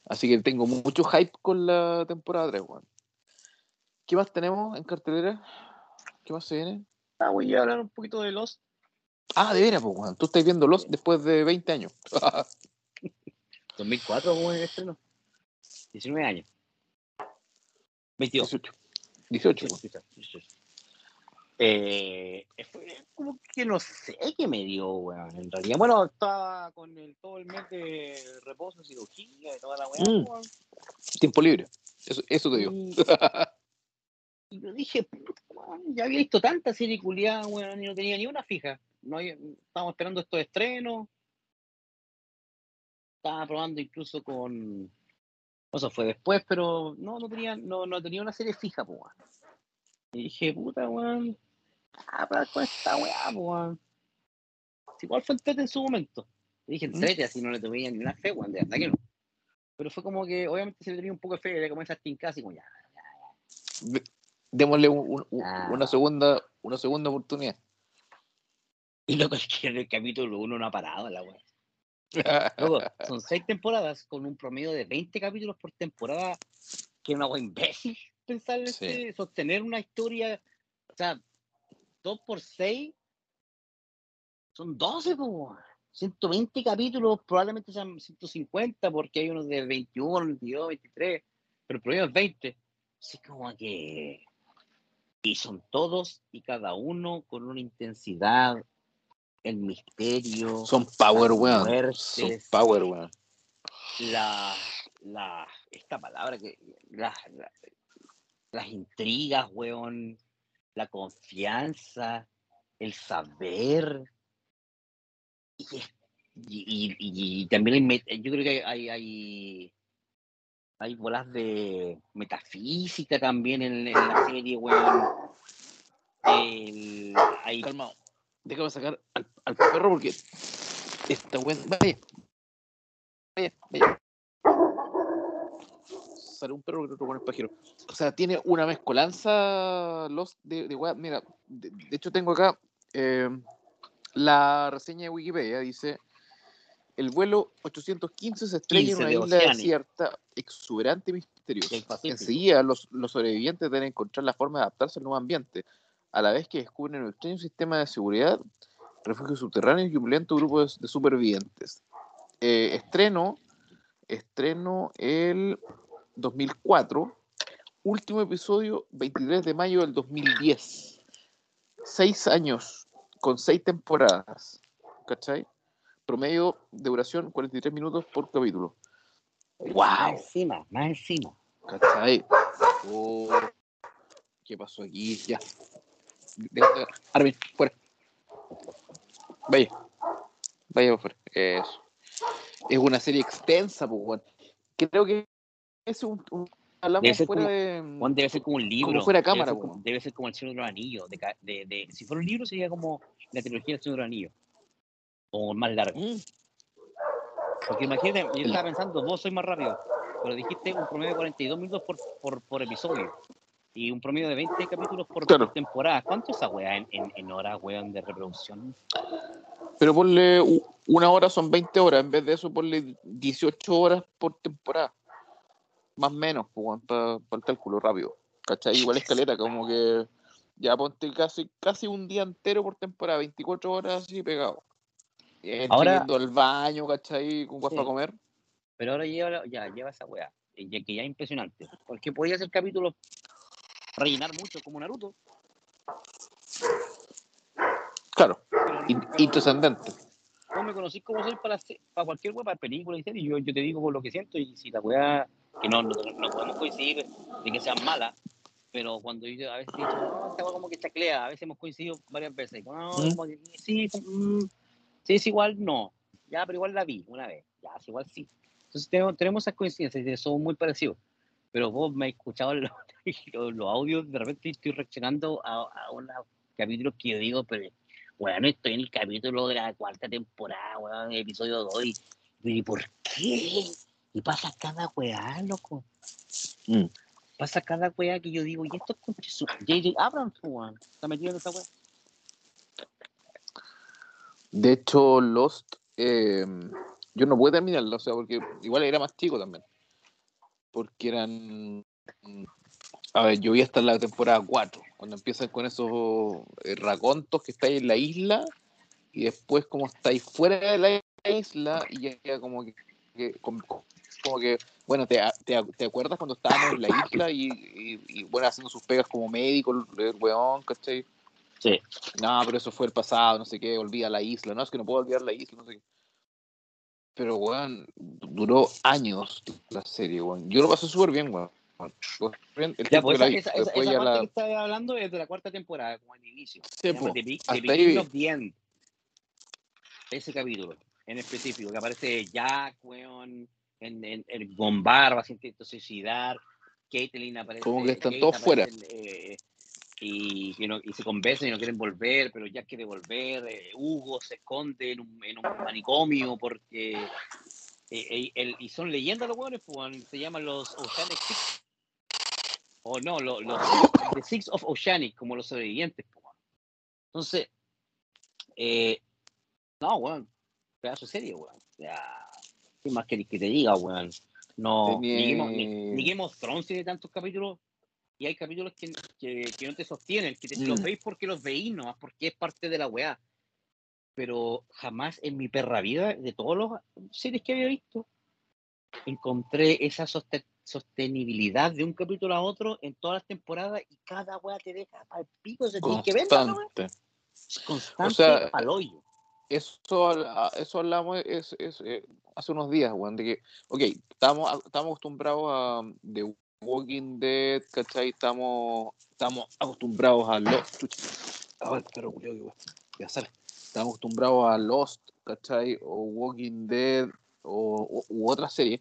Así que tengo mucho hype con la temporada 3, weón. ¿Qué más tenemos en cartelera? ¿Qué más se viene? Ah, voy a hablar un poquito de Lost. Ah, de veras, pues, weón. Tú estás viendo Lost después de 20 años. (laughs) 2004, weón, el estreno. 19 años. 22. 18. 18, weón. 18. Eh, fue como que no sé qué me dio, weón. En realidad, bueno, estaba con el, todo el mes de reposo, cirugía y toda la weá, Mm. Tiempo libre. Eso, eso te digo. Y, (laughs) y yo dije, weón, ya había visto tanta serie culiada, weón, y no tenía ni una fija. No había- estábamos esperando estos estrenos. Estaba probando incluso con. Eso fue después, pero no, no tenía, no, no tenía una serie fija, pues, weón. Y dije, puta, weón. Ah, para con esta weá, weón. Igual fue entrete en su momento. Y dije, ¿Mm? entrete, así no le tomé ni una fe, weón, de verdad que no. Pero fue como que, obviamente, se le tenía un poco de fe, le comienza a tincar así como ya. Démosle un- un- un- Ah. una, segunda, una segunda oportunidad. (laughs) Y loco, es que en el capítulo uno no ha parado la weá. (laughs) Loco, son seis temporadas con un promedio de 20 capítulos por temporada, que es una weá imbécil pensar en Sí. este- sostener una historia, o sea, 2 por 6 son 12, po. 120 capítulos, probablemente sean 150, porque hay unos de 21, 22, 23, pero el promedio es 20. Así como que. Y son todos y cada uno con una intensidad, el misterio Son power, weón. Son power, weón. la, la, esta palabra que, la- la- las intrigas, weón, la confianza, el saber, y, también hay yo creo que hay, hay, bolas de metafísica también en, la serie, weón. El- hay, Calmado. Déjame sacar al, al perro porque esta weón. Vaya. Vaya, vaya. Sale un perro que otro con el pajero. O sea, tiene una mezcolanza los de, de. Mira, de, de hecho tengo acá eh, la reseña de Wikipedia. Dice: El vuelo 815 se estrella en 15 una de isla desierta, exuberante y misteriosa. Enseguida, los, los sobrevivientes deben encontrar la forma de adaptarse al nuevo ambiente, a la vez que descubren un extraño sistema de seguridad, refugios subterráneos y un violento grupo de, de supervivientes. Eh, estreno, estreno el 2004, último episodio 23 de mayo del 2010. Seis años con seis temporadas, ¿cachai? Promedio de duración 43 minutos por capítulo. Más ¡Wow! encima, más encima. ¿Cachai? Oh, ¿Qué pasó aquí? Ya. Armin, fuera. Vaya. Vaya fuera. Eso. Es una serie extensa, pues, weón. Creo que es un, un- hablamos Debe ser fuera como- de. Juan debe ser como un libro. fuera debe cámara, ser como-. Debe ser como el Señor de los Anillos. De, de, de- si fuera un libro sería como la trilogía del Señor de los Anillos. O más largo. Mm, Porque imagínate, yo estaba pensando, vos sois más rápido, pero dijiste un promedio de 42 minutos por, por, por episodio. Y un promedio de 20 capítulos por, Claro. temporada. ¿Cuánto es esa weá en, en, en horas, weón, de reproducción? Pero ponle una hora son 20 horas, en vez de eso ponle 18 horas por temporada. Más o menos, para el cálculo rápido. ¿Cachai? Igual escaleta, como que ya ponte casi, casi un día entero por temporada, 24 horas así pegado. Ahora- yendo al baño, ¿cachai? Con Sí. para comer. Pero ahora lleva, ya, lleva esa weá. Ya, que ya es impresionante. Porque podía hacer capítulos, rellenar mucho como Naruto. Claro, intrascendente. Vos me conocís como soy para, para cualquier weá, para películas y series. Yo, yo te digo con lo que siento y si la weá, que no, no, no podemos coincidir de que sean malas, pero cuando yo a veces dicho, no, esta como que chaclea, a veces hemos coincidido varias veces. No, ¿Mm? como que sí, mm, sí, es igual, no. Ya, pero igual la vi una vez. Ya, es igual sí. Entonces tenemos, tenemos esas coincidencias y somos muy parecidos. Pero vos me has escuchado los, (laughs) los, los audios, de repente estoy reaccionando a, a unos capítulos que yo digo, pero bueno, estoy en el capítulo de la cuarta temporada, weón, episodio 2, y, y ¿por qué? Y pasa cada weá, loco. Mm. Pasa cada weá que yo digo, y esto es con Jesús. J.J. Abrams, weón, está metido en esta weá. De hecho, Lost, eh, yo no pude terminarla, o sea, porque igual era más chico también. Porque eran. A ver, yo vi hasta la temporada 4, cuando empiezan con esos eh, racontos que estáis en la isla, y después, como estáis fuera de la isla, y ya como que. que- como, como que bueno, te, te, te acuerdas cuando estábamos en la isla y, y, y, bueno, haciendo sus pegas como médico, el, el weón, ¿cachai? Sí. No, pero eso fue el pasado, no sé qué, olvida la isla. No, es que no puedo olvidar la isla, no sé qué. Pero, weón, duró años la serie, weón. Yo lo pasé súper bien, weón. Bien, El Ya, pues la esa, ya parte la- que estaba hablando es de la cuarta temporada, como el inicio. Sí, po, of the End. Ese capítulo, en específico, que aparece Jack, weón, en, en, con barba, se intenta suicidar. Caitlyn aparece. Como que están Kate todos fuera. eh, y, y, no- y se conversan y no quieren volver, pero Jack quiere volver. eh, Hugo se esconde en un, en un manicomio porque. eh, el- y son leyendas los weones, pues, se llaman los Oceanic Six. O no, los, los (laughs) The Six of Oceanic, como los sobrevivientes. Entonces, eh, no, weón, pedazo de serie, weón. Ya, ¿qué más querés que te diga, weón? No, ni, Game of, Thrones tiene tantos capítulos y hay capítulos que, que, que no te sostienen, que te, los Mm. veis porque los veis nomás, porque es parte de la weá. Pero jamás en mi perra vida, de todos los series que había visto, encontré esa soste- sostenibilidad de un capítulo a otro en todas las temporadas y cada weá te deja al pico, se tiene que ver. Constante. constante O sea, al hoyo. Eso, habla- eso hablamos es, es, eh, hace unos días, weón, de que, ok, estamos, estamos acostumbrados a The Walking Dead, ¿cachai? Estamos, estamos acostumbrados a Lost. Chucha. Ay, pero, weón. Ya sale. Estamos acostumbrados a Lost, ¿cachai? O Walking Dead, o, u- u otras series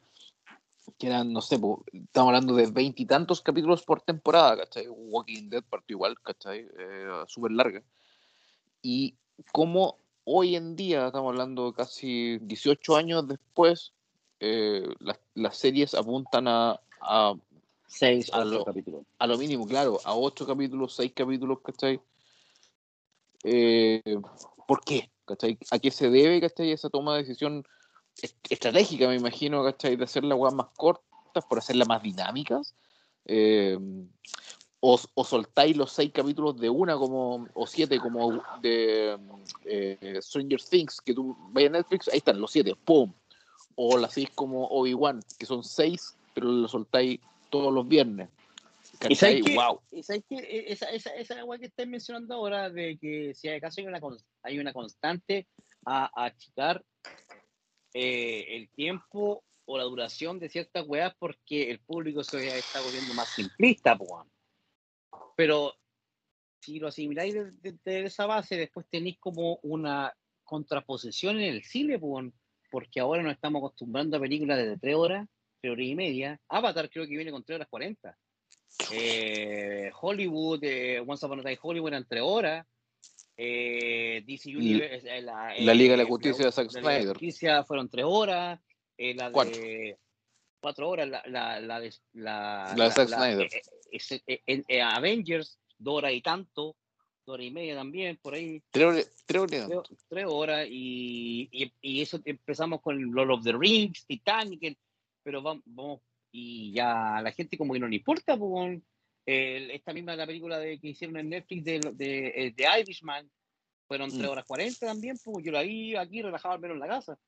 que eran, no sé, estamos hablando de veintitantos capítulos por temporada, ¿cachai? Walking Dead partió igual, ¿cachai? Eh, Súper larga. Y cómo hoy en día, estamos hablando casi 18 años después, eh, las, las series apuntan a, a, Seis a ocho lo- capítulos. a lo mínimo, claro, a 8 capítulos, 6 capítulos, ¿cachai? Eh, ¿Por qué? ¿Cachai? ¿A qué se debe, ¿cachai? Esa toma de decisión estratégica, me imagino, ¿cachai? De hacer las weas más cortas, por hacerlas más dinámicas. Eh, o, o soltáis los seis capítulos de una como o siete como de eh, Stranger Things que tú vayas a Netflix ahí están los siete pum o las seis como Obi Wan que son seis pero lo soltáis todos los viernes ¿Y ¿Cachai? sabes qué? wow ¿Y sabes qué? E- Esa, esa, esa agua que estáis mencionando ahora, de que si acaso hay una, hay una constante a, a achicar eh, el tiempo o la duración de ciertas weas porque el público se está volviendo más simplista, po. Pero si lo asimiláis de, de- de esa base, después tenéis como una contraposición en el cine, po, porque ahora nos estamos acostumbrando a películas de tres horas tres horas y media. Avatar creo que viene con tres horas 40. Eh, Hollywood, eh, Once Upon a Time Hollywood eran tres horas. Eh, DC Universe, eh, la, La Liga de la eh, Justicia de Zack de la Snyder. Justicia fueron tres horas. eh, la Cuatro. de cuatro horas, la, la, la de Zack Snyder. eh, eh, eh, eh, en- eh, Avengers, dos horas y tanto, dos horas y media también, por ahí Tres horas- tres horas. tres, tres horas y, y, y eso empezamos con Lord of the Rings, Titanic, pero vamos, vamos y ya a la gente como que no le importa, pues. El- esta misma la película de, que hicieron en Netflix de, de, eh, de Irishman, fueron Mm. 3 horas 40 también, pues yo la vi aquí relajado al menos en la casa.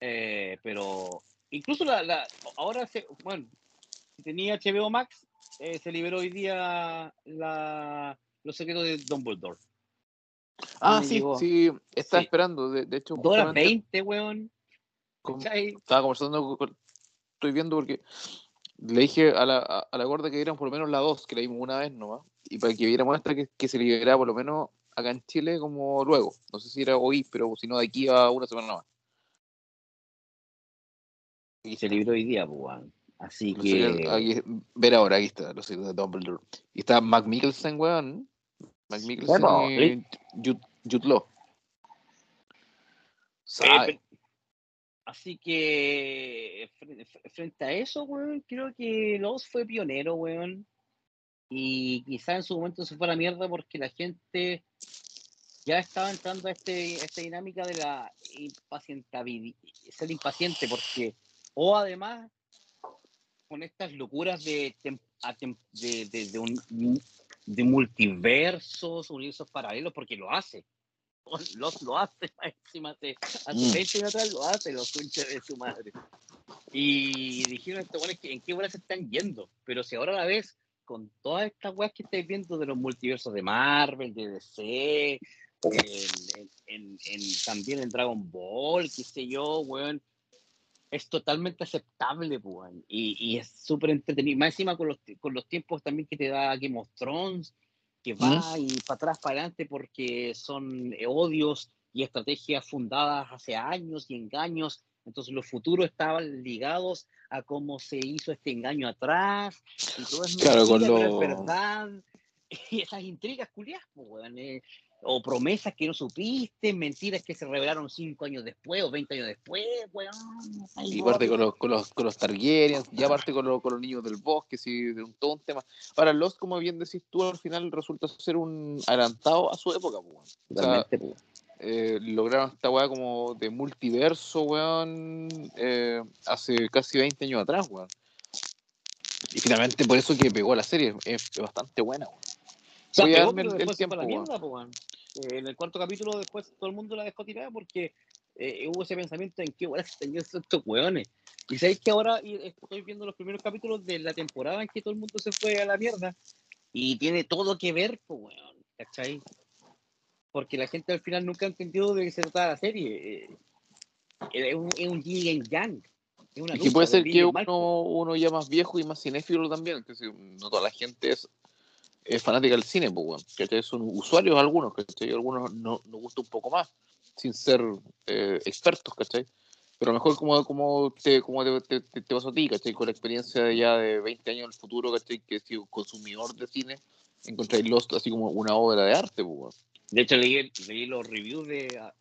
Eh, pero incluso la, la ahora, se, bueno, si tenía HBO Max, eh, se liberó hoy día la, los secretos de Dumbledore. Ah, sí, llegó. sí, estaba Sí. esperando. De, de hecho, 2 horas justamente 20, weón. con- estaba conversando con, estoy viendo porque le dije a la, a, a la gorda que vieran por lo menos la 2, que la vimos una vez nomás, y para que viéramos esta que, que se liberara por lo menos acá en Chile como luego. No sé si era hoy, pero si no de aquí a una semana más. Y se libró hoy día, pues, weón. Así No sé qué- que. aquí- ver ahora, aquí está, los de Dumbledore. Y está Mac Mikkelsen, weón. Mac Mikkelsen Bueno, y Rick. Jude, Jude Law. Eh, pe- así que. fre- fre- Frente a eso, weón, creo que Lowe's fue pionero, weón. Y quizá en su momento se fue a la mierda porque la gente ya estaba entrando a, este, a esta dinámica de la impacientabilidad, ser impaciente, porque, o además, con estas locuras de, de, de, de un, multiversos, universos paralelos, porque lo hace. Los lo hace, (laughs) encima de, hace Mm. 20 años atrás lo hace, los conchas de su madre. Y dijeron estos que en qué hora se están yendo, pero si ahora a la vez, con todas estas weas que estáis viendo de los multiversos de Marvel, de DC, en, en- en- en- también en Dragon Ball, qué sé yo, weón. Es totalmente aceptable, weón. Y, y es súper entretenido. Más encima con los, con los tiempos también que te da Game of Thrones, que va y para atrás, para adelante, porque son eh, odios y estrategias fundadas hace años y engaños. Entonces los futuros estaban ligados a cómo se hizo este engaño atrás. Y todo es Claro, con pero lo- es verdad. (laughs) Y esas intrigas culiadas, pues, eh, o promesas que no supiste, mentiras que se revelaron cinco años después o 20 años después, weón. Y no, parte con los, con los, con los Targaryen, ya parte con, los- con los niños del bosque, sí, de un, todo un tema. Ahora, Lost, como bien decís tú, al final resulta ser un adelantado a su época, pues, weón. O sea, pues. eh, lograron esta weá como de multiverso, weón, eh, hace casi 20 años atrás, weón. Y finalmente por eso que pegó la serie, es, es bastante buena, weón. O sea, Voy a darme el- el mierda, po, weón. Eh, en el cuarto capítulo después todo el mundo la dejó tirada porque eh, hubo ese pensamiento en qué horas tenían estos hueones. Y sabéis que ahora estoy viendo los primeros capítulos de la temporada en que todo el mundo se fue a la mierda. Y tiene todo que ver, pues, weón. ¿Cachai? Porque la gente al final nunca ha entendido de qué se trata la serie. Eh, es un, es un yin yang. Es una Y lucha puede ser que uno, uno ya más viejo y más cinéfilo también, que si no toda la gente es, es fanática del cine, pues, weón. ¿cachai? Son usuarios algunos, ¿cachai? Algunos no- nos gusta un poco más, sin ser eh, expertos, ¿cachai? Pero mejor como, como, te, como te, te, te- pasó a ti, ¿cachai? Con la experiencia ya de 20 años en el futuro, ¿cachai? Que he sido consumidor de cine, encontráis Lost así como una obra de arte, pues, weón. De hecho, leí, leí los reviews de. ah,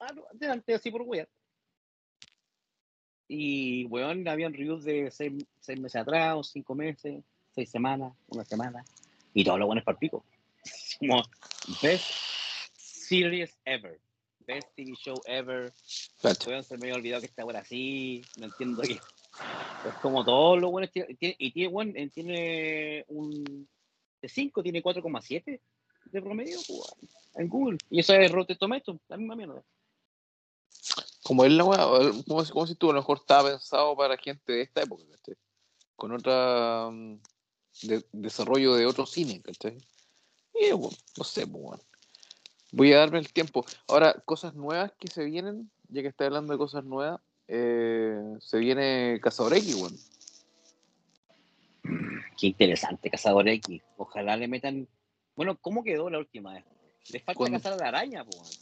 ah, antes, así por wea. Y, weón, habían reviews de seis, seis meses atrás, o cinco meses, seis semanas, una semana. Y todos los buenos para el pico. Como, best series ever. Best TV show ever. Weón, se me había olvidado que esta hora así. No entiendo qué. Es como todos los buenos. Y tiene, weón, eh, tiene un. De 5, tiene 4,7 de promedio, pues, en Google. Y eso es Rotten Tomatoes, la misma mierda. Como es la weá, como, si- como si tú a lo mejor estaba pensado para gente de esta época, ¿cachai? Con otra mm, de- desarrollo de otro cine, ¿cachai? Y bueno, no sé, pues. Voy a darme el tiempo. Ahora, cosas nuevas que se vienen, ya que está hablando de cosas nuevas, eh, se viene Cazador X, weón. Qué interesante, Cazador X. Ojalá le metan. Bueno, ¿cómo quedó la última vez? Les falta Cuando- cazar a la araña, pues.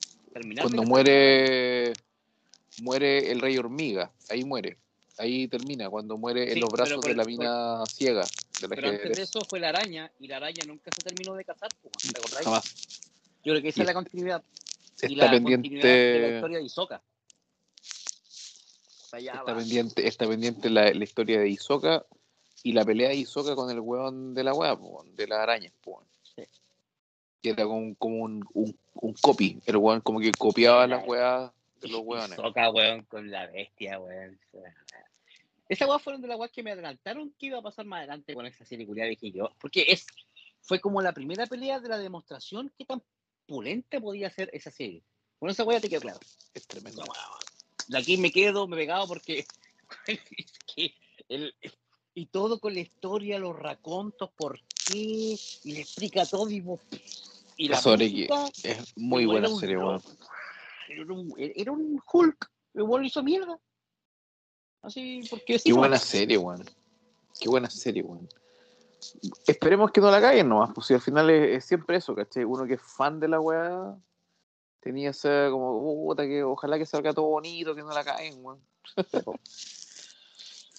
Cuando muere muere el rey hormiga, ahí muere. Ahí termina, cuando muere en los brazos de la por- mina ciega. De la Pero que antes de eso fue la araña, y la araña nunca se terminó de ¿te acordáis? jamás Yo creo que esa Y es la continuidad. y está la continuidad de la pendiente. historia de Isoka. Está pendiente, está pendiente la, la historia de Isoka y la pelea de Isoka con el weón de la weón, de las arañas, po, weón. Sí. Que era como, como un, un, un copy. El weón como que copiaba las weas de los (laughs) weones. Isoka, weón, con la bestia, weón. Esa weá fueron de las weas que me adelantaron que iba a pasar más adelante con esa serie culiada, dije yo. Porque es, fue como la primera pelea de la demostración que tan pulenta podía ser esa serie. Con esa weá te quedó claro. Es tremendo. De aquí me quedo, me pegado porque (laughs) es que el- y todo con la historia, los racontos, por qué, y le explica todo y, y la música, Es muy buena serie, weón. Era un, era un Hulk, el weón hizo mierda. Así, porque sí, Qué buena serie, weón. Qué buena serie, weón. Esperemos que no la caguen nomás, pues si al final es, es siempre eso, ¿cachai? Uno que es fan de la weá tenía esa como, puta, que ojalá que salga todo bonito, que no la caguen, weón. (laughs)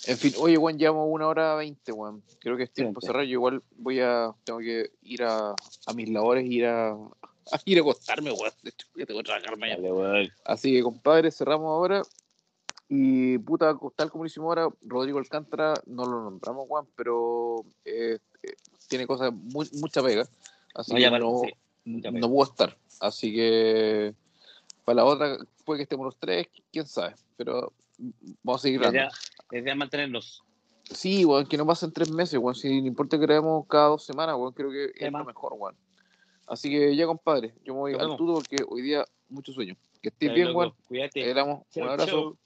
en fin, oye, weón, llevamos una hora veinte, weón. Creo que es tiempo cerrar. Yo igual voy a, tengo que ir a, a mis labores, ir a, a (laughs) ir a acostarme, weón. De hecho, ya tengo que trabajar mañana. Weón. Así que, compadre, cerramos ahora. Y puta, tal como lo hicimos ahora, Rodrigo Alcántara no lo nombramos, Juan, pero eh, eh, tiene cosas, muy, mucha pega. Así No, que pero no, sí, no puedo estar. Así que para la otra, puede que estemos los tres, quién sabe. Pero vamos a seguir La idea, la idea es mantenerlos. Sí, weón, que no pasen tres meses, weón. Si no importa que grabemos cada dos semanas, weón, creo que es lo mejor, weón. Así que ya, compadre, yo me voy al tuto porque hoy día mucho sueño. Que estés bien, weón. Cuídate. Le damos un abrazo. chau.